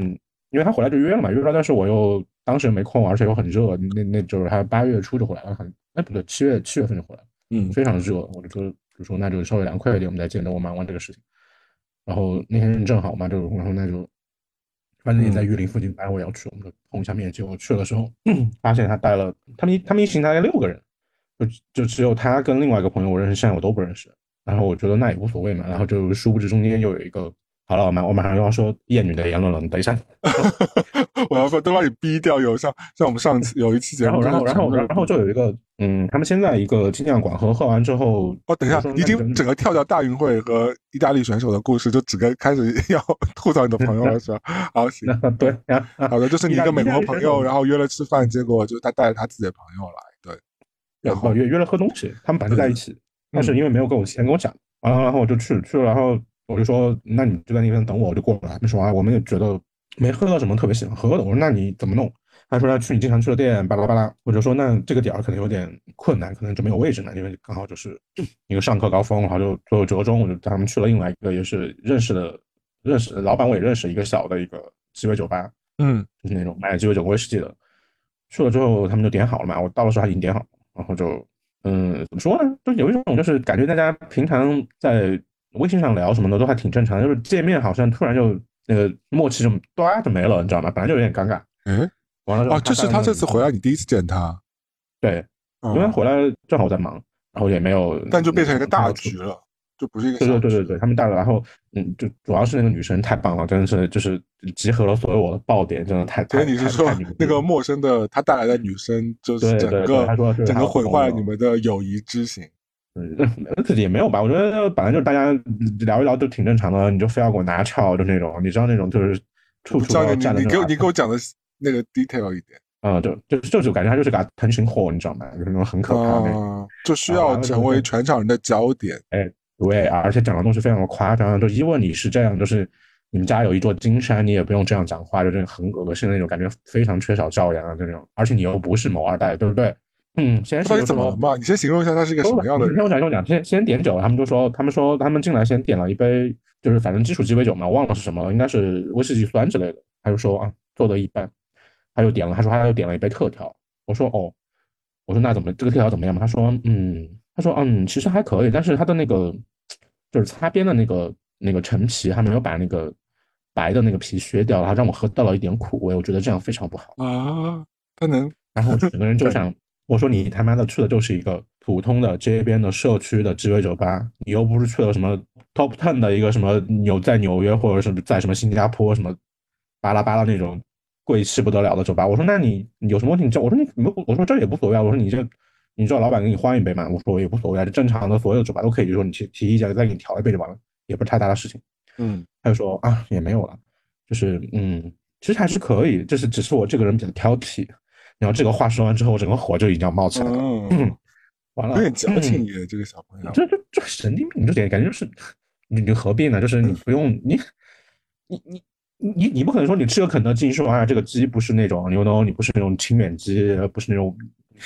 因为他回来就约了嘛，约了，但是我又当时没空，而且又很热。那那就是他八月初就回来了，很哎不对，七月七月份就回来嗯，非常热。我就说就说那就稍微凉快一点，我们再见。等我忙完这个事情，然后那天正好嘛，就然后那就反正也在玉林附近，反正我也要去，我们就碰一下面。结果去的时候，发现他带了他们一他们一行大概六个人。就就只有他跟另外一个朋友我认识，剩下我都不认识。然后我觉得那也无所谓嘛。然后就殊不知中间又有一个，好了，我马我马上又要说厌女的言论了。你等一下，我要说都把你逼掉。有像像我们上次有一期节目，然后然后然后就有一个，嗯，他们先在一个精酿馆喝，喝完之后，哦，等一下，已经整个跳掉大运会和意大利选手的故事，就只跟开始要 吐槽你的朋友了，是吧？好，行，对，好的，就是你一个美国朋友，然后约了吃饭，结果就他带着他自己的朋友来。然后约约了喝东西，他们本来就在一起，但是因为没有跟我提前跟我讲，完了然后我就去去了，然后我就说，那你就在那边等我，我就过来。他们说啊，我们也觉得没喝到什么特别喜欢喝的。我说那你怎么弄？他说要去你经常去的店，巴拉巴拉。我就说那这个点儿可能有点困难，可能就没有位置呢，因为刚好就是一个上课高峰，然后就就折中，我就带他们去了另外一个也是认识的认识老板，我也认识一个小的一个鸡尾酒吧，嗯，就是那种卖鸡尾酒威士忌的。去了之后他们就点好了嘛，我到的时候他已经点好。然后就，嗯，怎么说呢？就有一种就是感觉大家平常在微信上聊什么的都还挺正常，就是见面好像突然就那个默契就唰就没了，你知道吗？本来就有点尴尬。嗯，完了哦，这是他这次回来你第一次见他？对，因为回来正好在忙，然后也没有，但就变成一个大局了。就不是一个对对对对对，他们带了，然后嗯，就主要是那个女生太棒了，真的是就是集合了所有我的爆点，真的太太。所以你是说那个陌生的他带来的女生，就是整个整个毁坏了你们的友谊之行？嗯，自己也没有吧？我觉得本来就是大家聊一聊都挺正常的，你就非要给我拿翘，就那种，你知道那种就是处处要站的。你给我你给我讲的那个 detail 一点。啊，就就就是感觉他就是个腾讯货，你知道吗？就是那种很可怕的，就需要成为全场人的焦点。哎。对，而且讲的东西非常的夸张，就一问你是这样，就是你们家有一座金山，你也不用这样讲话，就这种很恶心的那种感觉，非常缺少教养啊这种。而且你又不是某二代，对不对？嗯，先到底怎么嘛？你先形容一下他是一个什么样的人？听我讲，听我讲，先先点酒，他们就说，他们说他们进来先点了一杯，就是反正基础鸡尾酒嘛，我忘了是什么，应该是威士忌酸之类的。他就说啊，做的一般，他又点了，他说他又点了一杯特调。我说哦，我说那怎么这个特调怎么样嘛？他说嗯，他说嗯，其实还可以，但是他的那个。就是擦边的那个那个陈皮，还没有把那个白的那个皮削掉，然后让我喝到了一点苦味，我觉得这样非常不好啊。他能，然后整个人就想，我说你他妈的去的就是一个普通的街边的社区的鸡尾酒吧，你又不是去了什么 top ten 的一个什么纽在纽约或者是在什么新加坡什么巴拉巴拉那种贵气不得了的酒吧。我说那你有什么问题？你叫我说你没，我说这也无所谓啊。我说你这。你知道老板给你换一杯吗？我说也无所谓，啊，就正常的所有的酒吧都可以，就说你提提意见，再给你调一杯就完了，也不是太大的事情。嗯，他就说啊，也没有了，就是嗯，其实还是可以，就是只是我这个人比较挑剔。然后这个话说完之后，我整个火就已经要冒起来了。嗯，完了，有点矫情耶，这个小朋友，这这这神经病，这点感觉就是你你何必呢？就是你不用你你你你你不可能说你吃个肯德基说啊，这个鸡不是那种牛肉，你不是那种清远鸡，不是那种。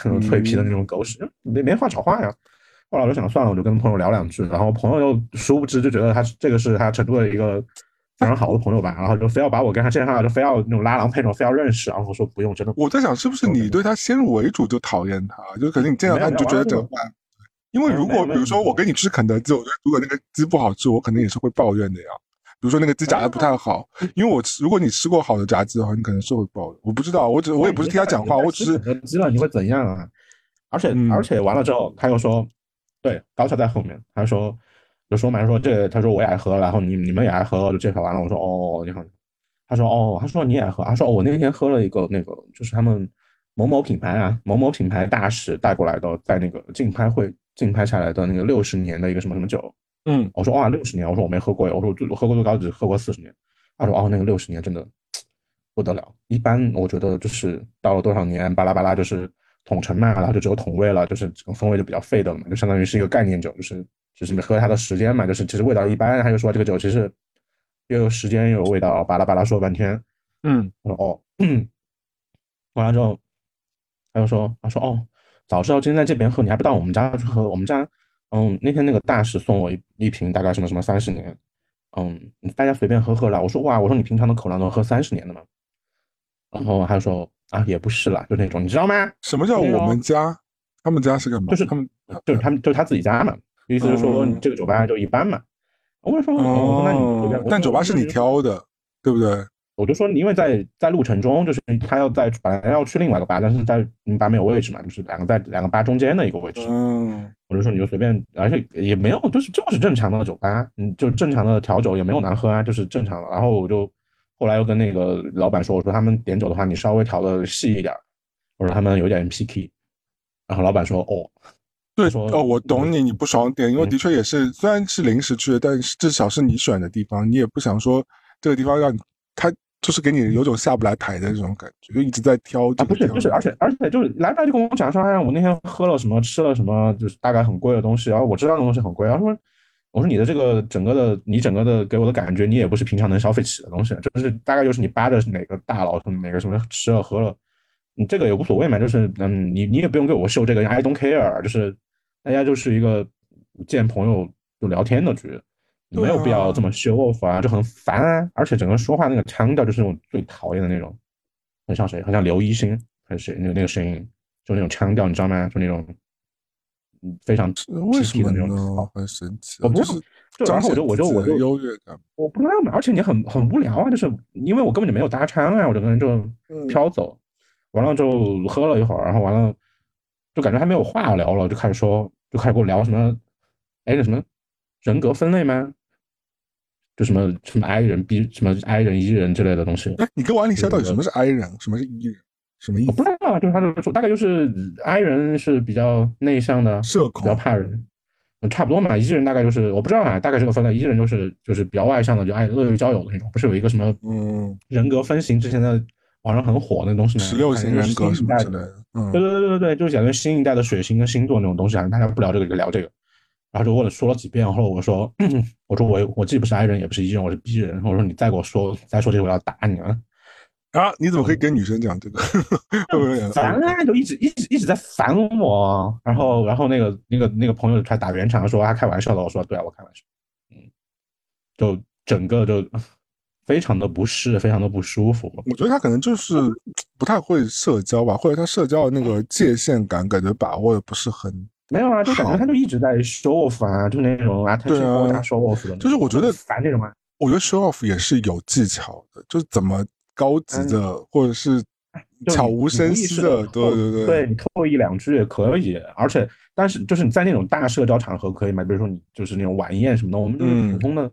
那种脆皮的那种狗屎，没没话找话呀。后来我就想算了，我就跟朋友聊两句，然后朋友又殊不知就觉得他这个是他成都的一个非常好的朋友吧，然后就非要把我跟他介绍，就非要那种拉郎配那种，非要认识。然后我说不用，真的。我在想是不是你对他先入为主就讨厌他，就可能你见到他你就觉得怎么办？因为如果比如说我跟你吃肯德基，我觉得如果那个鸡不好吃，我肯定也是会抱怨的呀。比如说那个鸡炸的不太好，因为我吃，如果你吃过好的炸鸡的话，你可能是会爆的。我不知道，我只我也不是替他讲话，我只是肯德基了，你会怎样啊？而且而且完了之后，他又说，对，高潮在后面。他说，就说嘛，说这，他说我也爱喝，然后你你们也爱喝，就介绍完了。我说哦，你好。他说哦，他说你也爱喝。他说哦我那天喝了一个那个，就是他们某某品牌啊，某某品牌大使带过来的，在那个竞拍会竞拍下来的那个六十年的一个什么什么酒。嗯，我说哇，六十年，我说我没喝过，我说我喝过最高只喝过四十年。他说哦，那个六十年真的不得了。一般我觉得就是到了多少年，巴拉巴拉就是。桶陈嘛，然后就只有桶味了，就是这个风味就比较废的了嘛，就相当于是一个概念酒，就是就是你喝它的时间嘛，就是其实味道一般。他就说这个酒其实又有时间又有味道，巴拉巴拉说了半天。嗯，我说哦，完了之后他就说他说哦，早知道今天在这边喝，你还不到我们家去喝？我们家嗯那天那个大使送我一一瓶，大概什么什么三十年，嗯，大家随便喝喝了。我说哇，我说你平常的口粮能喝三十年的吗？然后他就说。啊，也不是啦，就那种，你知道吗？什么叫我们家？他们家是干嘛？就是他们，就是他们，就是他自己家嘛。意思是说，这个酒吧就一般嘛。我就说，哦，那你但酒吧是你挑的，对不对？我就说，因为在在路程中，就是他要在本来要去另外一个吧，但是在你吧没有位置嘛，就是两个在两个吧中间的一个位置。嗯，我就说你就随便，而且也没有，就是就是正常的酒吧，嗯，就正常的调酒也没有难喝啊，就是正常的。然后我就。后来又跟那个老板说：“我说他们点酒的话，你稍微调的细一点。我说他们有点 picky。”然后老板说：“哦，对，哦，我懂你，你不爽点，因为的确也是，虽然是临时去的，但是至少是你选的地方，你也不想说这个地方让你他就是给你有种下不来台的这种感觉，就一直在挑。啊，不是，就是，而且而且就是来来就跟我讲说，哎，我那天喝了什么，吃了什么，就是大概很贵的东西，然后我知道那东西很贵，然后说。”我说你的这个整个的，你整个的给我的感觉，你也不是平常能消费起的东西，就是大概就是你扒着哪个大佬什么，哪个什么吃了喝了，你这个也无所谓嘛，就是嗯，你你也不用给我秀这个，I don't care，就是大家就是一个见朋友就聊天的局，没有必要这么 show off 啊，就很烦啊，而且整个说话那个腔调就是那种最讨厌的那种，很像谁？很像刘一星还是谁？那个那个声音，就那种腔调，你知道吗？就那种。非常为什么呢？很神奇，我不是，就然后我就我就我就优越感，我不知道嘛。而且你很很无聊啊，就是因为我根本就没有搭腔啊，我整个人就飘走，完了就喝了一会儿，然后完了就感觉还没有话聊了，就开始说，就开始跟我聊什么，哎，那什么人格分类吗？就什么什么 I 人 B 什么 I 人 E 人之类的东西。哎，你跟王丽潇到底什么是 I 人，什么是 E 人？什么意思？我不知道啊，就是他就说，大概就是 I 人是比较内向的，社恐，比较怕人，差不多嘛。E 人大概就是我不知道啊，大概这个分类。E 人就是就是比较外向的，就爱乐于交友的那种。不是有一个什么嗯人格分型，之前的网上很火那东西吗？十六型人格什么之类的。嗯，对对对对对，就是讲的新一代的水星跟星座那种东西啊。大家不聊这个就聊这个，然后就问了说了几遍，然后来 我说我说我我既不是 I 人也不是 E 人，我是 B 人。我说你再给我说再说这个我要打你了！啊！你怎么可以跟女生讲这个？烦啊！就一直一直一直在烦我。然后，然后那个那个那个朋友他打圆场说他开玩笑的。我说对啊，我开玩笑。嗯，就整个就非常的不适，非常的不舒服。我觉得他可能就是不太会社交吧，或者他社交的那个界限感感觉把握的不是很没有啊，就感觉他就一直在 show off 啊，就那种啊，对啊，show off 的，就是我觉得烦那种啊。我觉得 show off 也是有技巧的，就是怎么高级的，或者是悄无声息的，对对对，对你透一两句也可以，而且但是就是你在那种大社交场合可以吗？比如说你就是那种晚宴什么的，我们就是普通的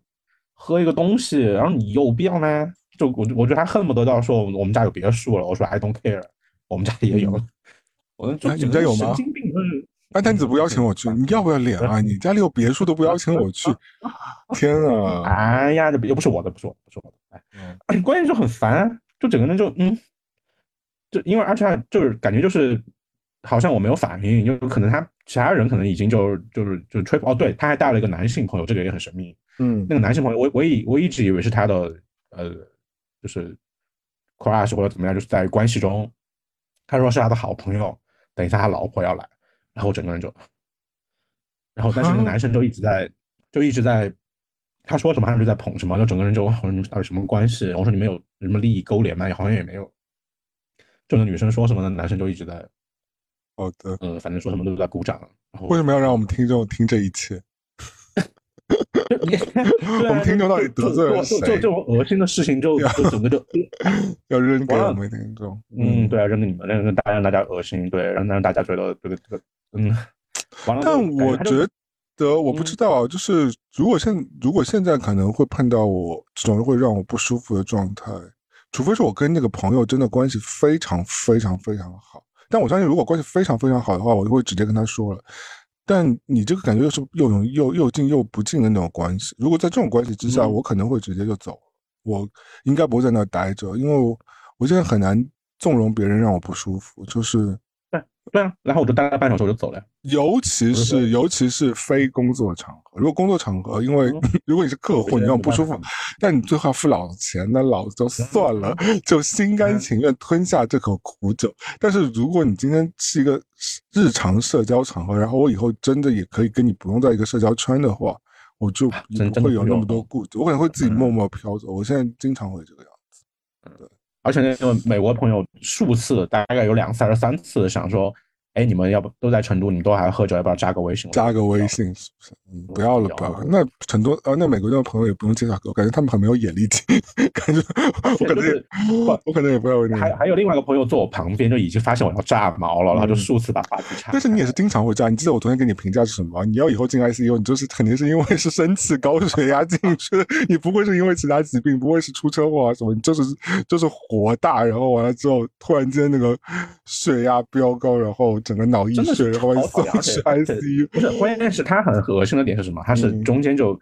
喝一个东西，然后你有必要吗？就我我觉得他恨不得到说我们家有别墅了，我说 I don't care，我们家也有，我们你们家有吗？神经病就是。哎，但你怎不邀请我去？你要不要脸啊？你家里有别墅都不邀请我去，天啊！哎呀，这又不是我的，不是我的，不是我的。哎，关键就很烦，就整个人就嗯，就因为而且就是感觉就是好像我没有反应，就可能他其他人可能已经就就是就吹哦，对，他还带了一个男性朋友，这个也很神秘。嗯，那个男性朋友，我我以我一直以为是他的呃，就是 crush 或者怎么样，就是在关系中，他说是他的好朋友，等一下他老婆要来。然后整个人就，然后但是那个男生就一直在，就一直在，他说什么他就在捧什么，就整个人就好像到底什么关系？我说你们有什么利益勾连吗？好像也没有。就那女生说什么呢？男生就一直在，好的，呃，反正说什么都在鼓掌。然后为什么要让我们听众听这一切？我们听众到底得罪了谁？就这种恶心的事情，就就整个就 要扔给我们听众。嗯，对啊，扔给你们，让让大家让大家恶心，对，让让大家觉得这个这个。嗯，但我觉得我不知道，就是如果现如果现在可能会碰到我这种会让我不舒服的状态，除非是我跟那个朋友真的关系非常非常非常好。但我相信，如果关系非常非常好的话，我就会直接跟他说了。但你这个感觉又是又有又又近又不近的那种关系。如果在这种关系之下，我可能会直接就走，我应该不会在那待着，因为我我现在很难纵容别人让我不舒服，就是。对啊，然后我就待了半小时，我就走了。尤其是尤其是非工作场合，如果工作场合，因为 如果你是客户，你让我不舒服，那你最后要付老子钱，那老子就算了，就心甘情愿吞下这口苦酒。但是如果你今天是一个日常社交场合，然后我以后真的也可以跟你不用在一个社交圈的话，我就不会有那么多顾忌，我可能会自己默默飘走。我现在经常会这个样子，对。而且那个美国朋友数次，大概有两次还是三次，想说。哎，你们要不都在成都？你们都还喝酒，要不要加个微信？加个微信是不是？嗯，不要了，不要了。那成都啊，那美国那个朋友也不用介绍给我，感觉他们很没有眼力劲，感觉我可能也我可能也不要。还还有另外一个朋友坐我旁边，就已经发现我要炸毛了，然后就数次把话题岔。但是你也是经常会炸。你记得我昨天给你评价是什么？你要以后进 ICU，你就是肯定是因为是生气、高血压进去的，你不会是因为其他疾病，不会是出车祸啊什么，你就是就是火大，然后完了之后突然间那个血压飙高，然后。整个脑溢血，然后送去 ICU。不是，关键是他很恶心的点是什么？他是中间就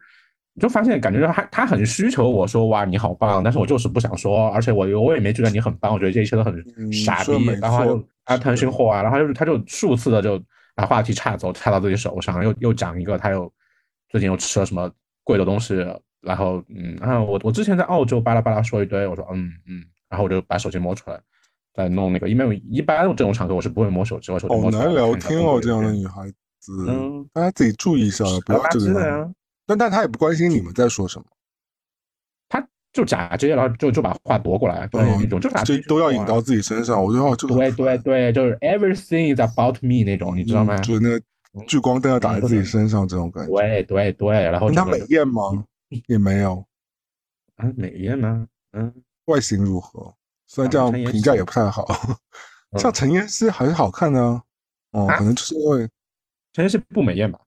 就发现，感觉他他很需求我说哇你好棒，但是我就是不想说，而且我我也没觉得你很棒，我觉得这一切都很傻逼。然后就啊腾讯货啊，然后就是他就数次的就把话题岔走，岔到自己手上，又又讲一个他又最近又吃了什么贵的东西，然后嗯啊我我之前在澳洲巴拉巴拉说一堆，我说嗯嗯，然后我就把手机摸出来。在弄那个，因为一般这种场合我是不会摸手机，我手机好难聊天哦，这样的女孩子，嗯，大家自己注意一下，不要这个样。但但他也不关心你们在说什么，他就假接，然后就就把话夺过来，对，那种就这都要引到自己身上。我觉得这个对对对，就是 everything is about me 那种，你知道吗？就是那个聚光灯要打在自己身上这种感觉。对对对，然后他美艳吗？也没有，啊，美艳吗？嗯，外形如何？虽然这样评价也不太好，像陈妍希还是好看的哦，可能就是因为陈妍希不美艳吧？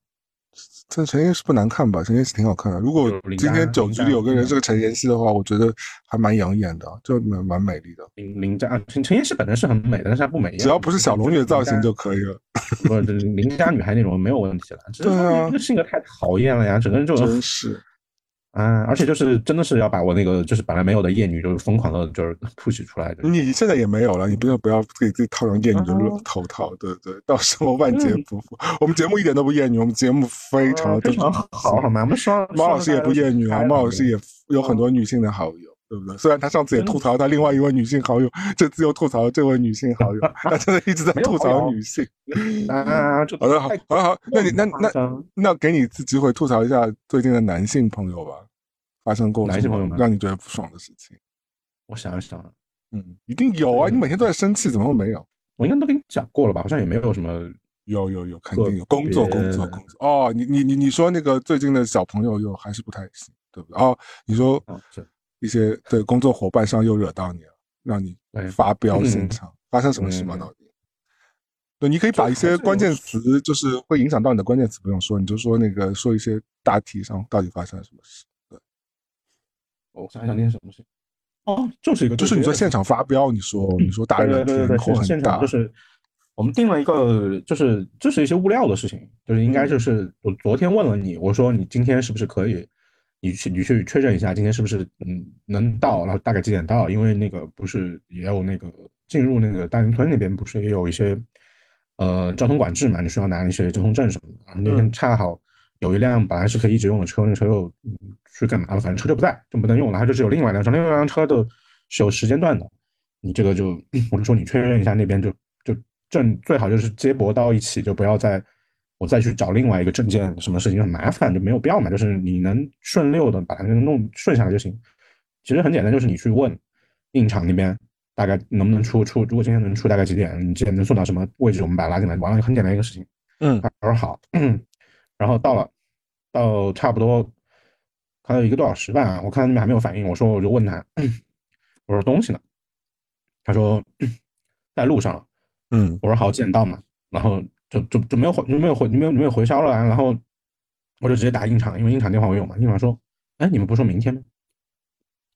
这陈妍希不难看吧？陈妍希挺好看的。如果今天酒局里有个人是个陈妍希的话，我觉得还蛮养眼的，就蛮蛮美丽的。林林佳陈陈妍希本来是很美的，但是她不美艳。只要不是小龙女的造型就可以了。不是邻家女孩那种没有问题了。对啊，这个性格太讨厌了呀，整个人就真是。啊，而且就是真的是要把我那个就是本来没有的厌女，就是疯狂的，就是 push 出来的。你现在也没有了，你不要不要给自己套上厌女的头套，对对，到时候万劫不复。我们节目一点都不厌女，我们节目非常非常好，好吗？我们双 毛老师也不厌女啊，毛老师也有很多女性的好友。对不对？虽然他上次也吐槽他另外一位女性好友，这次又吐槽这位女性好友，他真的一直在吐槽女性。啊，好的，好，好，好，那你那那那给你一次机会吐槽一下最近的男性朋友吧，发生过男性朋友们让你觉得不爽的事情。我想一想，嗯，一定有啊！你每天都在生气，怎么会没有？我应该都跟你讲过了吧？好像也没有什么有有有，肯定有工作工作工作。哦，你你你你说那个最近的小朋友又还是不太行，对不对？哦，你说一些对工作伙伴上又惹到你了，让你发飙现场，发生什么事吗？到底？对，你可以把一些关键词，就是会影响到你的关键词，不用说，你就说那个说一些大体上到底发生了什么事。对，我想想那些什么事。哦，就是一个，就是你在现场发飙，你说你说大热天口很大，就是我们定了一个，就是这是一些物料的事情，就是应该就是我昨天问了你，我说你今天是不是可以，你去你去确认一下今天是不是嗯能到，然后大概几点到，因为那个不是也有那个进入那个大营村那边不是也有一些。呃，交通管制嘛，你需要拿一些交通证什么的。那天恰好有一辆本来是可以一直用的车，那车又去干嘛了？反正车就不在，就不能用了。它就是有另外一辆车，另外一辆车的是有时间段的。你这个就，我就说你确认一下那边就就证最好就是接驳到一起，就不要再我再去找另外一个证件，什么事情很麻烦，就没有必要嘛。就是你能顺溜的把它弄顺下来就行。其实很简单，就是你去问印厂那边。大概能不能出出？如果今天能出，大概几点？你几点能送到什么位置？我们把它拉进来，完了很简单一个事情。嗯，他说好，然后到了，到差不多还有一个多小时吧。我看那边还没有反应，我说我就问他，我说东西呢？他说 在路上。嗯，我说好，几点到嘛？然后就就就没有回，就没有回，没有没有回消了。然后我就直接打印厂，因为印厂电话我有嘛。印厂说，哎，你们不说明天吗？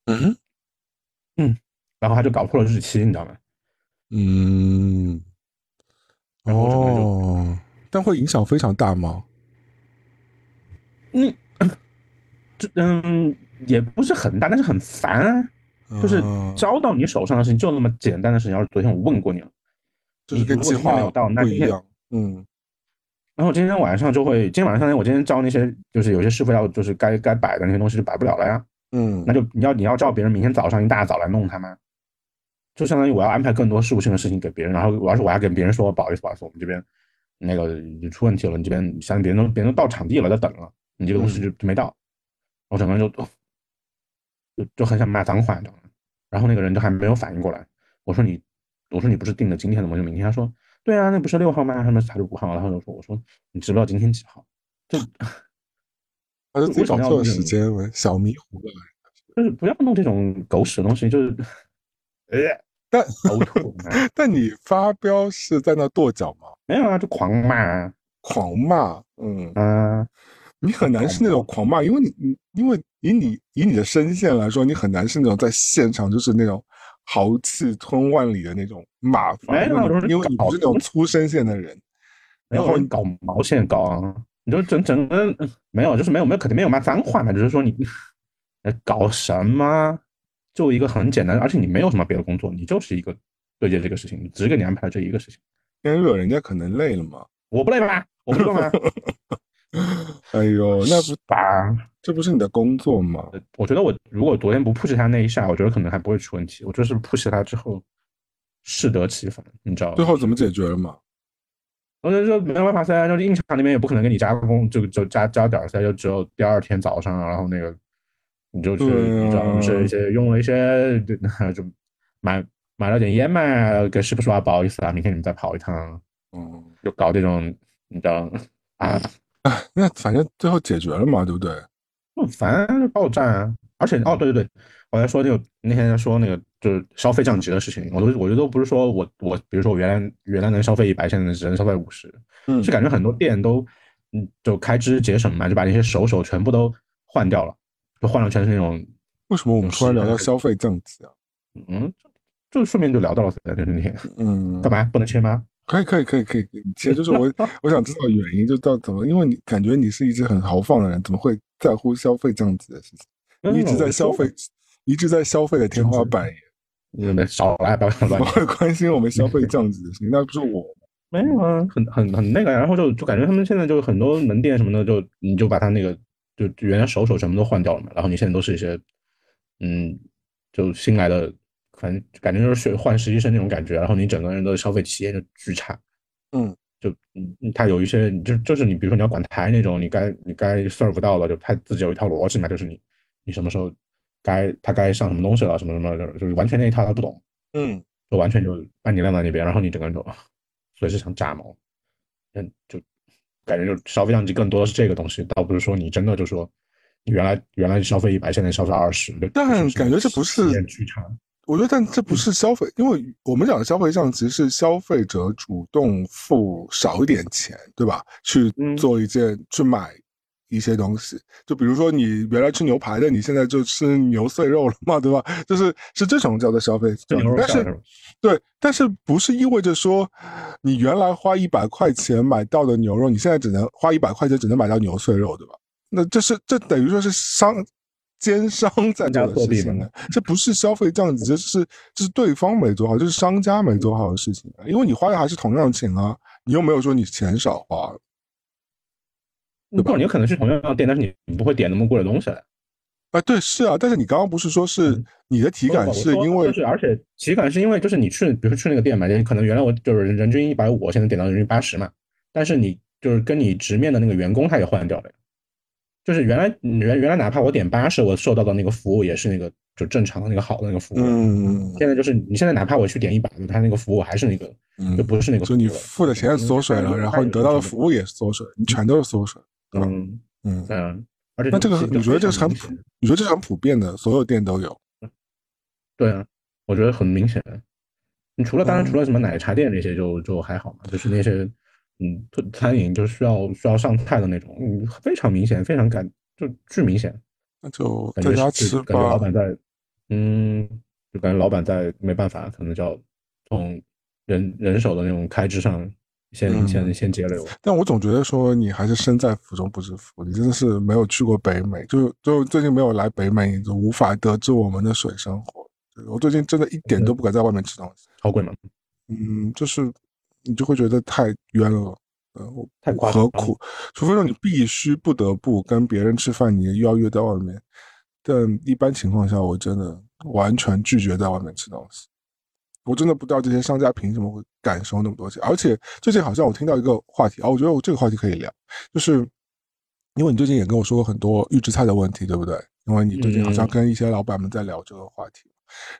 嗯嗯。然后他就搞错了日期，你知道吗？嗯，哦，但会影响非常大吗？嗯，这嗯也不是很大，但是很烦啊。就是交到你手上的事情就那么简单的事情，要是昨天我问过你了，就是跟计划没有到，那一样。嗯，然后今天晚上就会，今天晚上我今天招那些，就是有些师傅要，就是该该摆的那些东西就摆不了了呀。嗯，那就你要你要叫别人明天早上一大早来弄他吗？就相当于我要安排更多事务性的事情给别人，然后我要是我还跟别人说不好意思不好意思，我们这边那个出问题了，你这边相当于别人都别人都到场地了在等了，你这个东西就就没到，我整个人就就就很想骂脏话，你知道吗？然后那个人就还没有反应过来，我说你我说你不是定的今天的吗？就明天，他说对啊，那不是六号吗？他们还是五号？然后就说我说你知不知道今天几号？就 他是自己搞错时间，小迷糊了，就是不要弄这种狗屎的东西，就是哎。但 但你发飙是在那跺脚吗？没有啊，就狂骂，狂骂。嗯嗯，你很难是那种狂骂，因为你你因为以你以你的声线来说，你很难是那种在现场就是那种豪气吞万里的那种骂法。没有，因为你不是那种粗声线的人。然后你搞毛线搞啊？你就整整个没有，就是没有没有肯定没有骂脏话嘛，就是说你搞什么？就一个很简单，而且你没有什么别的工作，你就是一个对接这个事情，只给你安排了这一个事情。因为惹人家可能累了嘛，我不累吧？我不累吗？哎呦，那不打，这不是你的工作吗？我觉得我如果昨天不 push 他那一下，我觉得可能还不会出问题。我就是 push 他之后适得其反，你知道最后怎么解决了嘛？我就说没有办法噻，就是印厂那边也不可能给你加工，就就加加点噻，就只有第二天早上，然后那个。你就去，你知道是一些 用了一些，就就买买了点烟嘛，跟师傅说啊，不好意思啊，明天你们再跑一趟，嗯，就搞这种，你知道啊，那反正最后解决了嘛，对不对？嗯，反正，爆炸，而且哦，对对对，我在说那个那天在说那个就是消费降级的事情，我都我觉得都不是说我我，比如说我原来原来能消费一百，现在只能消费五十，嗯，就感觉很多店都嗯就开支节省嘛，就把那些手手全部都换掉了。就换了全是那种，为什么我们突然聊到消费降级啊？嗯，就顺便就聊到了那天。嗯，干嘛不能切吗？可以可以可以可以，其实就是我我想知道原因，就到怎么，因为你感觉你是一直很豪放的人，怎么会在乎消费降级的事情？一直在消费，一直在消费的天花板。你们少来，不要乱。我会关心我们消费降级的事情，那不是我没有啊，很很很那个，然后就就感觉他们现在就很多门店什么的，就你就把他那个。就原来手手全部都换掉了嘛，然后你现在都是一些，嗯，就新来的，反正感觉就是学换实习生那种感觉，然后你整个人的消费体验就巨差，嗯，就嗯，他有一些，就就是你比如说你要管台那种，你该你该 serve 到了，就他自己有一套逻辑嘛，就是你你什么时候该他该上什么东西了，什么什么，就是完全那一套他不懂，嗯，就完全就把你晾在那边，然后你整个人就随时想炸毛，嗯，就感觉就消费降级更多的是这个东西，倒不是说你真的就说你原来原来消费一百，现在消费二十，但感觉这不是剧场。我觉得，但这不是消费，因为我们讲的消费上，其实是消费者主动付少一点钱，对吧？去做一件去买一些东西，就比如说你原来吃牛排的，你现在就吃牛碎肉了嘛，对吧？就是是这种叫做消费，但是对，但是不是意味着说你原来花一百块钱买到的牛肉，你现在只能花一百块钱只能买到牛碎肉，对吧？那这是这等于说是商。奸商在做的事情呢，这不是消费降级，这是这是对方没做好，这是商家没做好的事情。因为你花的还是同样的钱啊，你又没有说你钱少花，对吧？你可能是同样的店，但是你你不会点那么贵的东西来。啊，对，是啊，但是你刚刚不是说是你的体感是因为，就是而且体感是因为就是你去，比如说去那个店买，可能原来我就是人均一百五，现在点到人均八十嘛，但是你就是跟你直面的那个员工他也换掉了。就是原来原原来哪怕我点八十，我受到的那个服务也是那个就正常的那个好的那个服务。嗯，现在就是你现在哪怕我去点一百，他那个服务还是那个，就不是那个。就你付的钱缩水了，然后你得到的服务也缩水，你全都是缩水。嗯嗯嗯，而且那这个你觉得这是很普？你觉得这是很普遍的，所有店都有？对啊，我觉得很明显。你除了当然除了什么奶茶店那些就就还好嘛，就是那些。嗯，餐饮就是需要需要上菜的那种，嗯，非常明显，非常感就巨明显。那就在家吃吧。感觉老板在，嗯，就感觉老板在没办法，可能就要从人人手的那种开支上先先先节流。但我总觉得说你还是身在福中不知福，你真的是没有去过北美，就就最近没有来北美，你就无法得知我们的水生活。我最近真的一点都不敢在外面吃东西。好贵吗？嗯，就是。你就会觉得太冤了，呃，太何苦？除非说你必须不得不跟别人吃饭，你又要约在外面。但一般情况下，我真的完全拒绝在外面吃东西。我真的不知道这些商家凭什么会敢收那么多钱。而且最近好像我听到一个话题啊，我觉得我这个话题可以聊，就是因为你最近也跟我说过很多预制菜的问题，对不对？因为你最近好像跟一些老板们在聊这个话题。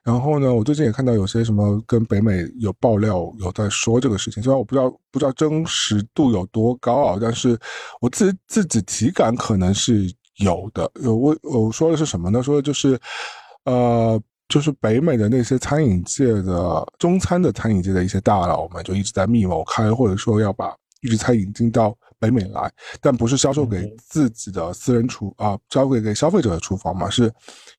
然后呢，我最近也看到有些什么跟北美有爆料，有在说这个事情。虽然我不知道不知道真实度有多高啊，但是我自己自己体感可能是有的。有我我说的是什么呢？说的就是，呃，就是北美的那些餐饮界的中餐的餐饮界的一些大佬们，就一直在密谋开，或者说要把预制菜引进到。北美来，但不是销售给自己的私人厨啊，交给给消费者的厨房嘛，是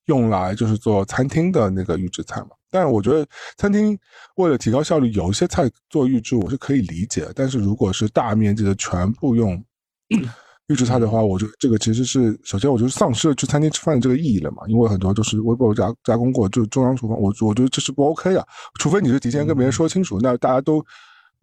用来就是做餐厅的那个预制菜嘛。但我觉得餐厅为了提高效率，有一些菜做预制我是可以理解。但是如果是大面积的全部用 预制菜的话，我觉得这个其实是首先我就丧失了去餐厅吃饭的这个意义了嘛，因为很多就是微波炉加加工过，就是中央厨房，我我觉得这是不 OK 的。除非你是提前跟别人说清楚，那大家都。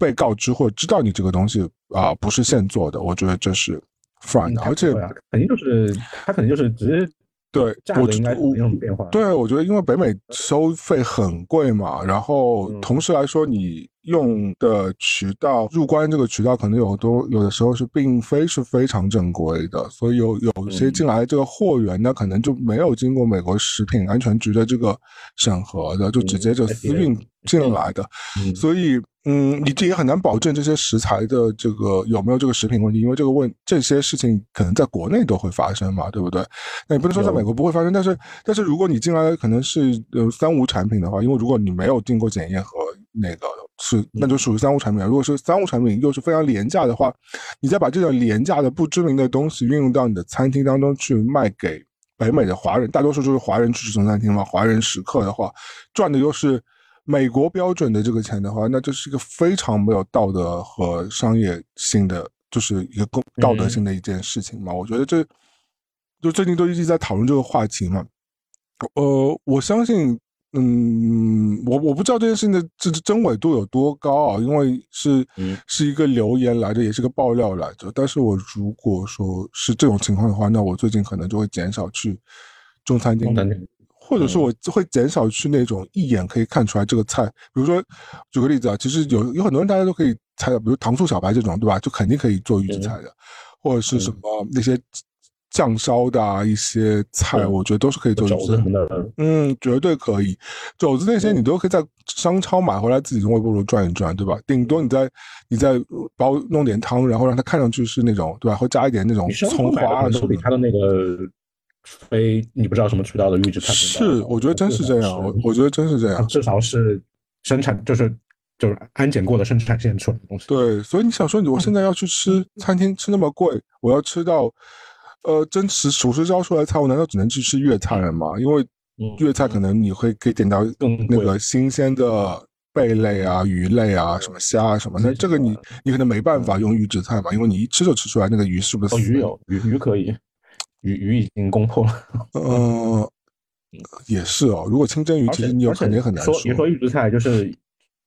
被告知或者知道你这个东西啊不是现做的，我觉得这是 fine，而且肯定就是他肯定就是直接。对，我应该没什么变化。对，我觉得因为北美收费很贵嘛，然后同时来说，你用的渠道入关这个渠道可能有多有的时候是并非是非常正规的，所以有有些进来这个货源呢，可能就没有经过美国食品安全局的这个审核的，就直接就私运进来的，所以。嗯，你这也很难保证这些食材的这个有没有这个食品问题，因为这个问这些事情可能在国内都会发生嘛，对不对？那你不能说在美国不会发生，但是但是如果你进来可能是呃三无产品的话，因为如果你没有经过检验和那个是那就属于三无产品。如果是三无产品又是非常廉价的话，你再把这种廉价的不知名的东西运用到你的餐厅当中去卖给北美的华人，大多数就是华人去吃中餐厅嘛，华人食客的话，赚的又是。美国标准的这个钱的话，那这是一个非常没有道德和商业性的，就是一个公道德性的一件事情嘛。我觉得这就最近都一直在讨论这个话题嘛。呃，我相信，嗯，我我不知道这件事情的这真伪度有多高啊，因为是是一个留言来着，也是个爆料来着。但是我如果说是这种情况的话，那我最近可能就会减少去中餐厅。或者是我会减少去那种一眼可以看出来这个菜，比如说举个例子啊，其实有有很多人大家都可以猜到，比如糖醋小白这种，对吧？就肯定可以做预制菜的，或者是什么那些酱烧的啊，一些菜，我觉得都是可以做。肘子嗯，绝对可以。肘子那些你都可以在商超买回来，自己用微波炉转一转，对吧？顶多你在你再包弄点汤，然后让它看上去是那种，对吧？会加一点那种葱花啊什么。的它的那个非你不知道什么渠道的预制菜是，我觉得真是这样。我我觉得真是这样。至少是生产，就是就是安检过的生产线出来的东西。对，所以你想说，我现在要去吃餐厅吃那么贵，我要吃到。呃，真实厨师教出来的菜，我难道只能去吃粤菜了吗？因为粤菜可能你会可以点到那个新鲜的贝类啊、鱼类啊、什么虾啊什么，那这个你你可能没办法用预制菜嘛，因为你一吃就吃出来那个鱼是不是？哦，鱼有鱼鱼可以，鱼鱼已经攻破了。呃，也是哦，如果清蒸鱼，其实你有肯定很难说。你说预制菜，就是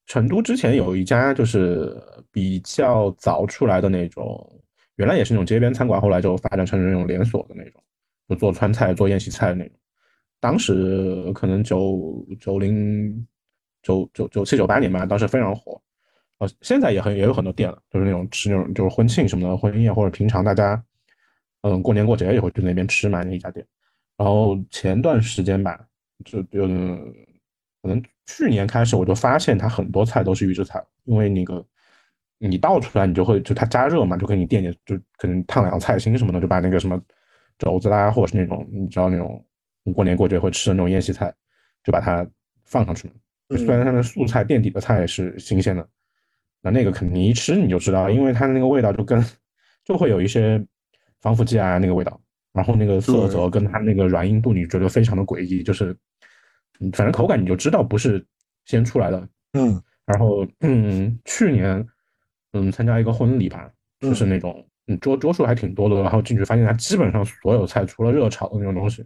成都之前有一家就是比较早出来的那种。原来也是那种街边餐馆，后来就发展成那种连锁的那种，就做川菜、做宴席菜的那种。当时可能九九零九九九七九八年吧，当时非常火。呃，现在也很也有很多店了，就是那种吃那种就是婚庆什么的婚宴，或者平常大家嗯过年过节也会去那边吃嘛那一家店。然后前段时间吧，就就可能去年开始我就发现它很多菜都是预制菜，因为那个。你倒出来，你就会就它加热嘛，就给你垫点，就可能烫两个菜心什么的，就把那个什么肘子啦，或者是那种你知道那种过年过节会吃的那种宴席菜，就把它放上去了。虽然它的素菜垫底的菜是新鲜的，那那个肯定你一吃你就知道，因为它的那个味道就跟就会有一些防腐剂啊那个味道，然后那个色泽跟它那个软硬度，你觉得非常的诡异，就是反正口感你就知道不是先出来的。嗯，然后嗯，去年。嗯，参加一个婚礼吧，就是那种嗯桌桌数还挺多的，然后进去发现它基本上所有菜除了热炒的那种东西，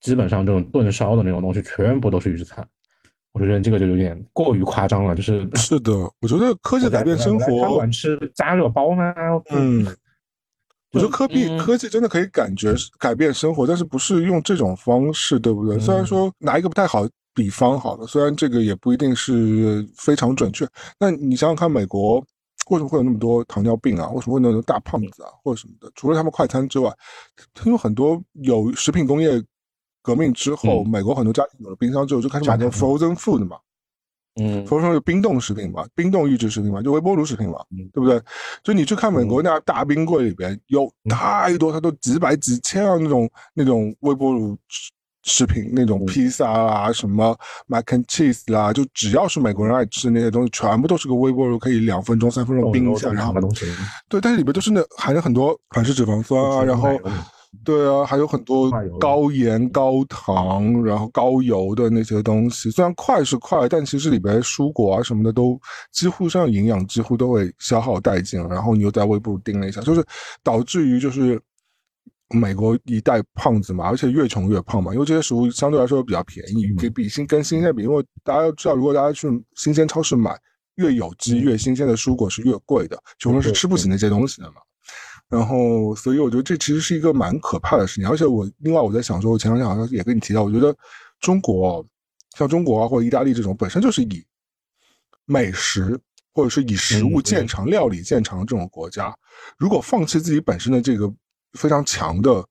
基本上这种炖烧的那种东西全部都是预制菜。我觉得这个就有点过于夸张了，就是是的，我觉得科技改变生活。餐馆吃加热包吗？嗯，我觉得科技科技真的可以感觉改变生活，但是不是用这种方式，对不对？虽然说拿一个不太好比方好了，虽然这个也不一定是非常准确，那你想想看，美国。为什么会有那么多糖尿病啊？为什么会那么多大胖子啊，或者什么的？除了他们快餐之外，他有很多有食品工业革命之后，美国很多家庭有了冰箱之后，就开始买那种 frozen food 嘛，嗯，frozen 就冰冻食品嘛，冰冻预制食品嘛，就微波炉食品嘛，对不对？就你去看美国那大冰柜里边有太多，它都几百几千啊那种那种微波炉。食品那种披萨啦，什么 mac and cheese 啦，就只要是美国人爱吃那些东西，全部都是个微波炉，可以两分钟、三分钟冰一下，然后对，但是里边都是那含有很多反式脂肪酸啊，然后对啊，还有很多高盐、高糖，然后高油的那些东西。虽然快是快，但其实里边蔬果啊什么的都几乎上营养几乎都会消耗殆尽，然后你又在微波炉叮了一下，就是导致于就是。美国一代胖子嘛，而且越穷越胖嘛，因为这些食物相对来说比较便宜，给比新跟新鲜比，因为大家要知道，如果大家去新鲜超市买越有机越新鲜的蔬果是越贵的，穷人是吃不起那些东西的嘛。然后，所以我觉得这其实是一个蛮可怕的事情。而且我另外我在想说，我前两天好像也跟你提到，我觉得中国像中国啊或者意大利这种本身就是以美食或者是以食物见长、料理见长的这种国家，如果放弃自己本身的这个。非常强的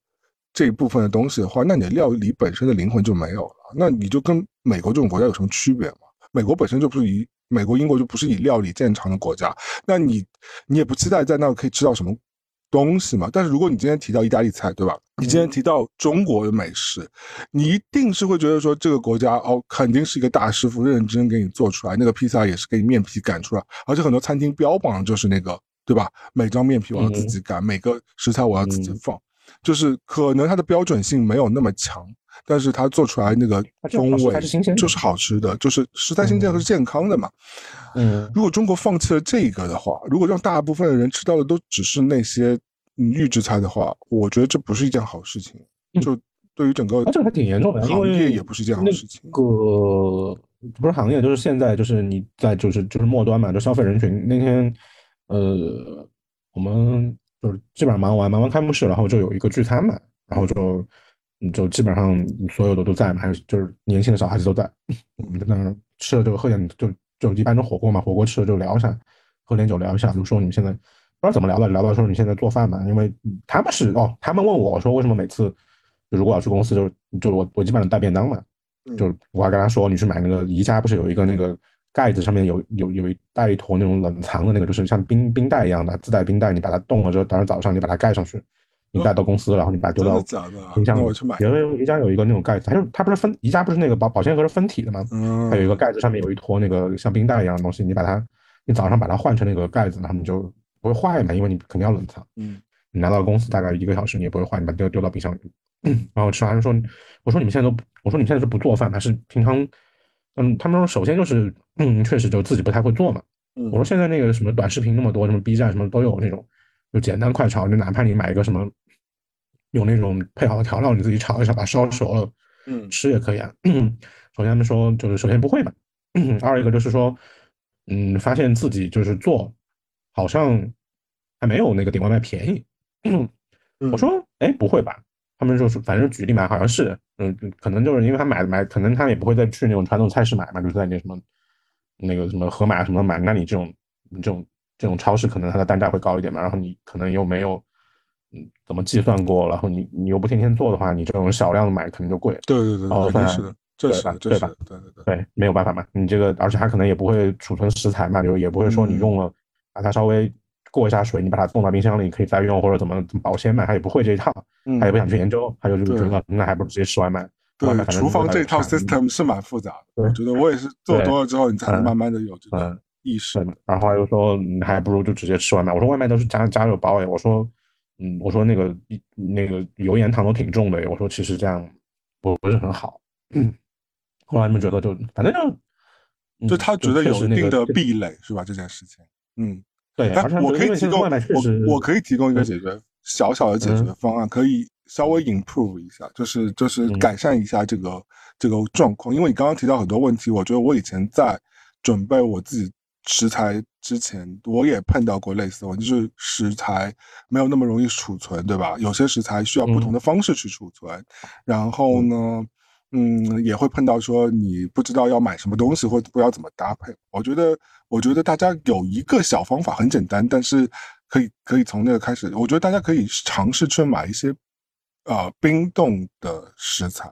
这一部分的东西的话，那你的料理本身的灵魂就没有了。那你就跟美国这种国家有什么区别吗？美国本身就不是以美国、英国就不是以料理见长的国家，那你你也不期待在那可以吃到什么东西嘛？但是如果你今天提到意大利菜，对吧？你今天提到中国的美食，你一定是会觉得说这个国家哦，肯定是一个大师傅认认真真给你做出来，那个披萨也是给你面皮擀出来，而且很多餐厅标榜的就是那个。对吧？每张面皮我要自己擀，每个食材我要自己放，就是可能它的标准性没有那么强，但是它做出来那个风味就是好吃的，就是食材新鲜和健康的嘛。嗯，如果中国放弃了这个的话，如果让大部分的人吃到的都只是那些预制菜的话，我觉得这不是一件好事情。就对于整个，这个还挺严重的，行业也不是一件好事情。个不是行业，就是现在就是你在就是就是末端嘛，就消费人群那天。呃，我们就是基本上忙完忙完开幕式，然后就有一个聚餐嘛，然后就就基本上所有的都在嘛，还是就是年轻的小孩子都在，我们在那吃了就喝点就就一般的火锅嘛，火锅吃了就聊一下，喝点酒聊一下，就说你们现在不知道怎么聊的，聊到说你现在做饭嘛，因为他们是哦，他们问我说为什么每次如果要去公司就就我我基本上带便当嘛，就我还跟他说你去买那个宜家不是有一个那个盖子上面有有有一带一坨那种冷藏的那个就是像冰冰袋一样的自带冰袋，你把它冻了之后，当天早上你把它盖上去，你带到公司，然后你把它丢到冰箱里。因为宜家有一个那种盖子，它就它不是分宜家不是那个保保鲜盒是分体的吗？它有一个盖子上面有一坨那个像冰袋一样的东西，你把它你早上把它换成那个盖子，然后你就。不会坏嘛？因为你肯定要冷藏。嗯，你拿到公司大概一个小时，你也不会坏，你把它丢丢到冰箱里。然后吃完说：“我说你们现在都，我说你们现在是不做饭还是平常？嗯，他们说首先就是，嗯，确实就自己不太会做嘛。我说现在那个什么短视频那么多，什么 B 站什么都有那种，就简单快炒，就哪怕你买一个什么，有那种配好的调料，你自己炒一下，把烧熟了，嗯，吃也可以啊。首先他们说就是首先不会嘛，二一个就是说，嗯，发现自己就是做。好像还没有那个点外卖便宜。我说，哎，不会吧？他们就是，反正举例买，好像是，嗯，可能就是因为他买买，可能他也不会再去那种传统菜市买嘛，就是在那什么那个什么盒马什么买。那你这种这种这种超市，可能它的单价会高一点嘛。然后你可能又没有嗯怎么计算过，然后你你又不天天做的话，你这种少量的买可能就贵。对对对，哦，是的，这是对吧？对对对，对，没有办法嘛。你这个，而且它可能也不会储存食材嘛，就也不会说你用了。把它稍微过一下水，你把它冻到冰箱里可以再用，或者怎么怎么保鲜嘛？他也不会这一套，他也不想去研究，他就就觉得那还不如直接吃外卖。对，厨房这套 system 是蛮复杂的。我觉得我也是做多了之后，你才能慢慢的有这个意识。然后又说，你还不如就直接吃外卖。我说外卖都是加加热包哎，我说，嗯，我说那个那个油盐糖都挺重的，我说其实这样不不是很好。嗯，后来你们觉得就反正就就他觉得有一定的壁垒是吧？这件事情，嗯。对，我可以提供我我可以提供一个解决小小的解决方案，可以稍微 improve 一下，就是就是改善一下这个这个状况。因为你刚刚提到很多问题，我觉得我以前在准备我自己食材之前，我也碰到过类似的问题，就是食材没有那么容易储存，对吧？有些食材需要不同的方式去储存，然后呢？嗯，也会碰到说你不知道要买什么东西，或者不知道怎么搭配。我觉得，我觉得大家有一个小方法，很简单，但是可以可以从那个开始。我觉得大家可以尝试去买一些呃冰冻的食材，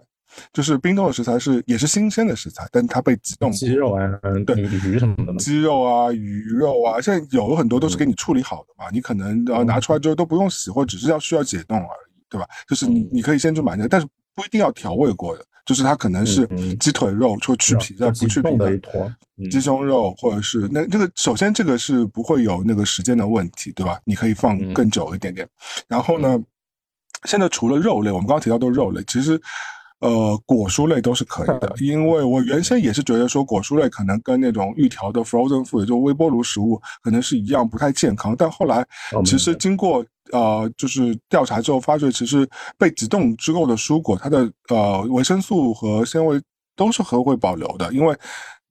就是冰冻的食材是也是新鲜的食材，但它被急冻。鸡肉啊，对，鱼什么的。鸡肉啊，鱼肉啊，现在有很多都是给你处理好的嘛，你可能呃拿出来之后都不用洗，或只是要需要解冻而已，对吧？就是你你可以先去买那个，但是不一定要调味过的。就是它可能是鸡腿肉，或去皮的，不去皮的鸡胸肉，或者是那这个首先这个是不会有那个时间的问题，对吧？你可以放更久一点点。然后呢，现在除了肉类，我们刚刚提到都是肉类，其实呃果蔬类都是可以的。因为我原先也是觉得说果蔬类可能跟那种预调的 frozen food，就微波炉食物可能是一样不太健康，但后来其实经过。呃，就是调查之后发觉，其实被急冻之后的蔬果，它的呃维生素和纤维都是和会保留的，因为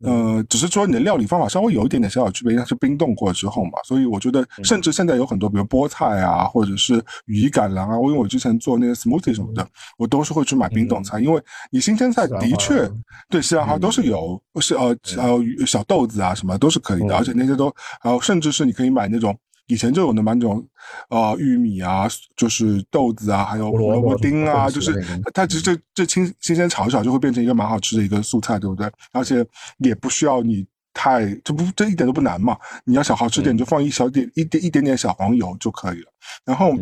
呃，只是说你的料理方法稍微有一点点小小区别，因为它是冰冻过之后嘛，所以我觉得，甚。至现在有很多，比如菠菜啊，或者是羽衣甘蓝啊，因为我之前做那些 smoothie 什么的，我都是会去买冰冻菜，因为你新鲜菜的确对西兰花都是有，是呃呃小豆子啊什么都是可以的，而且那些都，还有甚至是你可以买那种。以前就有那么那种，呃，玉米啊，就是豆子啊，还有胡萝卜丁啊，就是它其实这这新新鲜炒一炒就会变成一个蛮好吃的一个素菜，对不对？而且也不需要你太，这不这一点都不难嘛。你要想好吃点，你就放一小点一点一点点小黄油就可以了。然后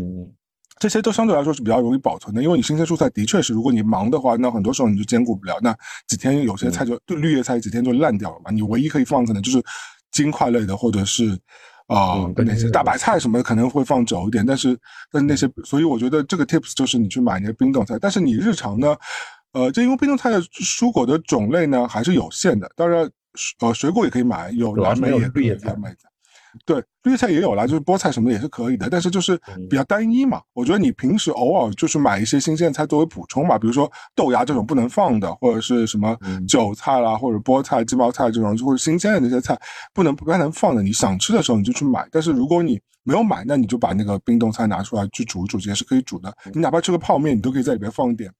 这些都相对来说是比较容易保存的，因为你新鲜蔬菜的确是，如果你忙的话，那很多时候你就兼顾不了，那几天有些菜就就绿叶菜几天就烂掉了嘛。你唯一可以放可能就是金块类的，或者是。啊，那些大白菜什么的可能会放久一点，但是但是那些，所以我觉得这个 tips 就是你去买那些冰冻菜，但是你日常呢，呃，这因为冰冻菜的蔬果的种类呢还是有限的，当然，呃，水果也可以买，有蓝莓也可以买。对，绿菜也有啦，就是菠菜什么的也是可以的，但是就是比较单一嘛。我觉得你平时偶尔就是买一些新鲜菜作为补充嘛，比如说豆芽这种不能放的，或者是什么韭菜啦，或者菠菜、鸡毛菜这种，或者新鲜的那些菜不能不能放的。你想吃的时候你就去买，但是如果你没有买，那你就把那个冰冻菜拿出来去煮一煮，也是可以煮的。你哪怕吃个泡面，你都可以在里边放一点。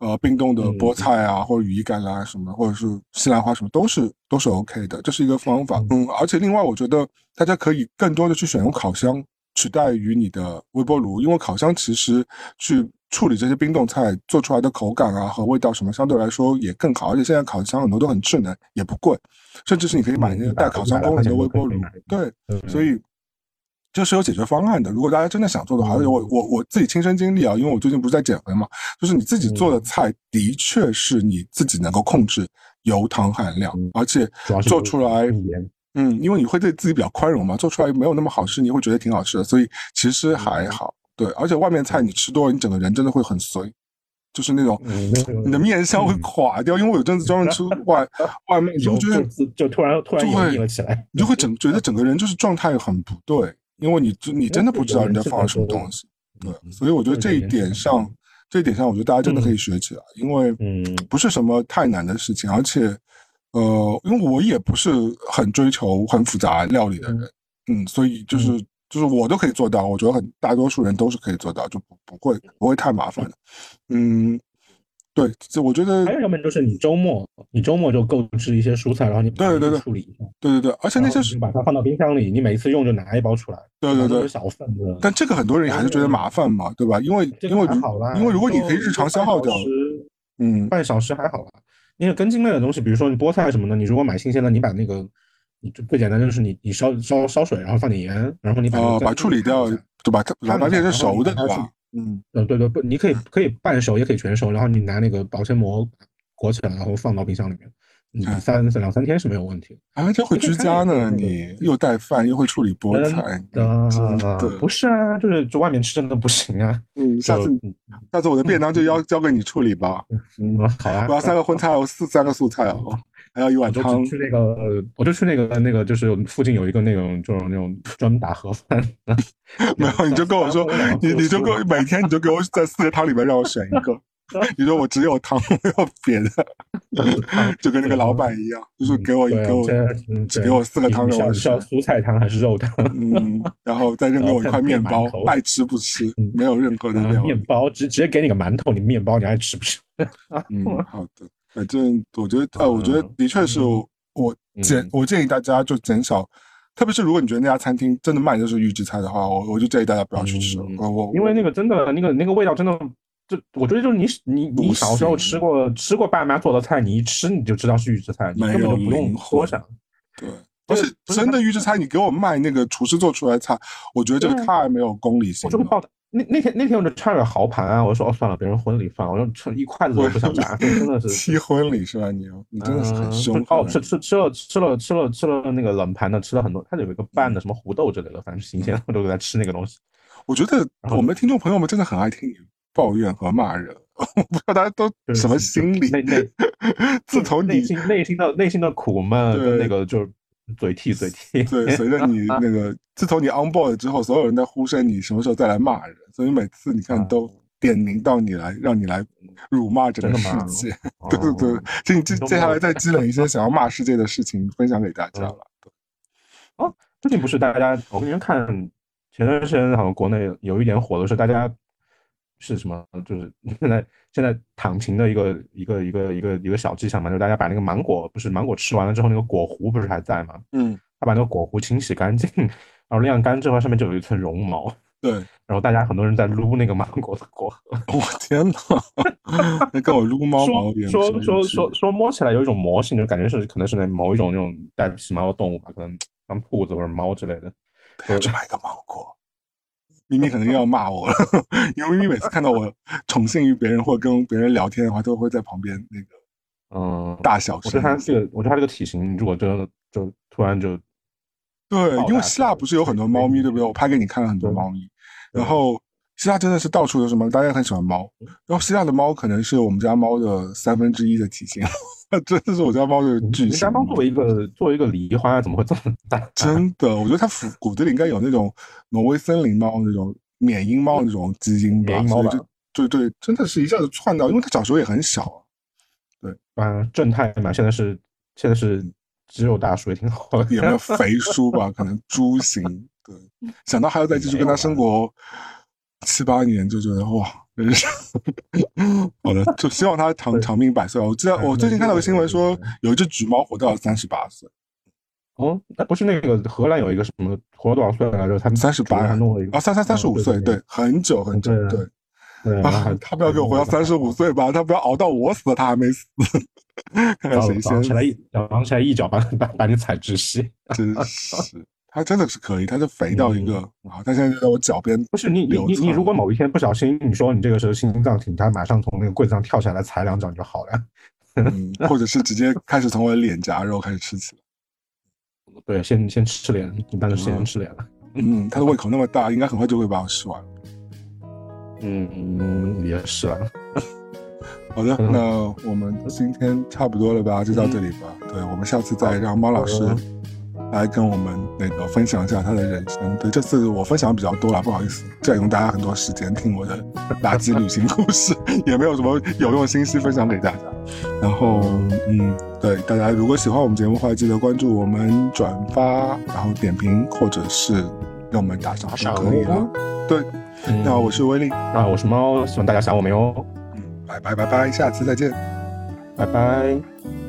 呃，冰冻的菠菜啊，或者羽衣甘蓝什么，或者是西兰花什么，都是都是 OK 的，这是一个方法。嗯，而且另外，我觉得大家可以更多的去选用烤箱取代于你的微波炉，因为烤箱其实去处理这些冰冻菜做出来的口感啊和味道什么相对来说也更好，而且现在烤箱很多都很智能，也不贵，甚至是你可以买那个带烤箱功能的微波炉。对，所。以这是有解决方案的。如果大家真的想做的话，我我我自己亲身经历啊，因为我最近不是在减肥嘛，就是你自己做的菜的确是你自己能够控制油糖含量，而且做出来。嗯，因为你会对自己比较宽容嘛，做出来没有那么好吃，你会觉得挺好吃的，所以其实还好。对，而且外面菜你吃多了，你整个人真的会很随，就是那种你的面相会垮掉。因为我有阵子专门吃外 外卖，就觉得就突然突然硬了起来，你就会整 觉得整个人就是状态很不对，因为你你真的不知道人家放了什么东西。对，所以我觉得这一点上，这一点上，我觉得大家真的可以学起来，因为，不是什么太难的事情，而且。呃，因为我也不是很追求很复杂料理的人，嗯，所以就是就是我都可以做到，我觉得很大多数人都是可以做到，就不不会不会太麻烦的，嗯，对，这我觉得还有要么就是你周末你周末就购置一些蔬菜，然后你对对对处理一下，对对对，而且那些是把它放到冰箱里，你每一次用就拿一包出来，对对对，小份的，但这个很多人还是觉得麻烦嘛，对吧？因为因为因为如果你可以日常消耗掉，嗯，半小时还好吧。因为根茎类的东西，比如说你菠菜什么的，你如果买新鲜的，你把那个，你就最简单就是你你烧烧烧水，然后放点盐，然后你把哦把处理掉，对吧？它把它变成熟的，对吧？嗯嗯对对不，你可以可以半熟也可以全熟，然后你拿那个保鲜膜裹起来，然后放到冰箱里面。你，三两三天是没有问题。啊，这会居家呢？你又带饭又会处理菠菜，对，不是啊，就是就外面吃真的不行啊。嗯，下次下次我的便当就要 交给你处理吧。嗯，好啊。我要三个荤菜，我四三个素菜哦，还要一碗汤。去那个，我就去那个那个，就是附近有一个那种就是那种专门打盒饭。没有，你就跟我说，你你就给我每天你就给我在四个汤里面让我选一个。你说我只有汤没有别的，就跟那个老板一样，就是给我一个，只给我四个汤肉，是蔬菜汤还是肉汤？嗯，然后再 扔给我一块面包，爱吃不吃，没有任何的料。面包直直接给你个馒头，你面包你爱吃不吃？嗯，好的，反正我觉得，呃，我觉得的确是我减，我建议大家就减少，特别是如果你觉得那家餐厅真的卖的是预制菜的话，我我就建议大家不要去吃。我我因为那个真的那个那个味道真的。就我觉得就是你你你小时候吃过吃过爸妈做的菜，你一吃你就知道是预制菜，你根本就不用多想。对，而且真的预制菜，你给我卖那个厨师做出来的菜，我觉得这个太没有公理性。我就会报的。那那天那天我就差点豪盘啊，我说哦算了，别人婚礼饭，我说吃一筷子都不想夹，真的是。七婚礼是吧？你你真的是很凶。哦，吃吃吃了吃了吃了吃了那个冷盘的，吃了很多，它有一个拌的什么胡豆之类的，反正新鲜，我都在吃那个东西。我觉得我们的听众朋友们真的很爱听你。抱怨和骂人，我不知道大家都什么心理。内内，自从你内心内心的内心的苦闷跟那个就是嘴替嘴替。对，随着你 那个，自从你 on board 之后，所有人在呼声你什么时候再来骂人，所以每次你看都点名到你来，让你来辱骂整个世界。对对对，就你接接下来再积累一些想要骂世界的事情，分享给大家了。哦，最近不是大家，我跟你们看前段时间好像国内有一点火的是大家。是什么？就是 现在现在躺平的一个一个一个一个一个小迹象嘛，就是大家把那个芒果，不是芒果吃完了之后，那个果核不是还在吗？嗯，他把那个果核清洗干净，然后晾干之后，上面就有一层绒毛。对，然后大家很多人在撸那个芒果的果核。我天哪！那跟我撸猫毛一样。说说说说摸起来有一种魔性，就感觉是可能是那某一种那种带皮毛的动物吧，可能像兔子或者猫之类的。去买个芒果。咪咪可能又要骂我了，因为咪咪每次看到我宠幸于别人或者跟别人聊天的话，都会在旁边那个，嗯，大小声。我觉得它这个，我觉得它这个体型，如果真的就突然就，对，因为希腊不是有很多猫咪，对不对？我拍给你看了很多猫咪，然后希腊真的是到处都是猫，大家很喜欢猫。然后希腊的猫可能是我们家猫的三分之一的体型。真的是我家猫的巨型。家猫作为一个作为一个狸花，怎么会这么大？真的，我觉得它骨骨子里应该有那种挪威森林猫那种缅因猫那种基因吧。缅因猫吧。对对，真的是一下子窜到，因为它小时候也很小。对啊，正太嘛，现在是现在是肌肉大叔也挺好的。有没有肥叔吧？可能猪型。对，想到还要再继续跟他生活七八年，就觉得哇。人生，好的，就希望他长长命百岁。我记得我最近看到个新闻说，有一只橘猫活到了三十八岁。哦，那不是那个荷兰有一个什么活了多少岁来着？他三十八，弄了一个啊，三三三十五岁，对，很久很久，对。啊，他不要给我活到三十五岁吧？他不要熬到我死，他还没死。看看谁先起来，一脚把把把你踩窒息。真是，他真的是可以，它就肥到一个啊！他现在就在我脚边。不是你你你你，如果某一天不小心，你说你这个时候心脏停，它马上从那个柜子上跳下来踩两脚就好了。嗯，或者是直接开始从我的脸颊肉开始吃起。对，先先吃脸，一般都是先吃脸了。嗯，它的胃口那么大，应该很快就会把我吃完。嗯，也是啊。好的，那我们今天差不多了吧，就到这里吧。对，我们下次再让猫老师来跟我们那个分享一下他的人生。对，这次我分享比较多了，不好意思占用大家很多时间听我的垃圾旅行故事，也没有什么有用信息分享给大家。然后，嗯，对，大家如果喜欢我们节目的话，记得关注我们、转发，然后点评，或者是让我们打赏都可以了。对。那我是威力，那我是猫，希望大家想我们哟。嗯，拜拜拜拜，下次再见，拜拜。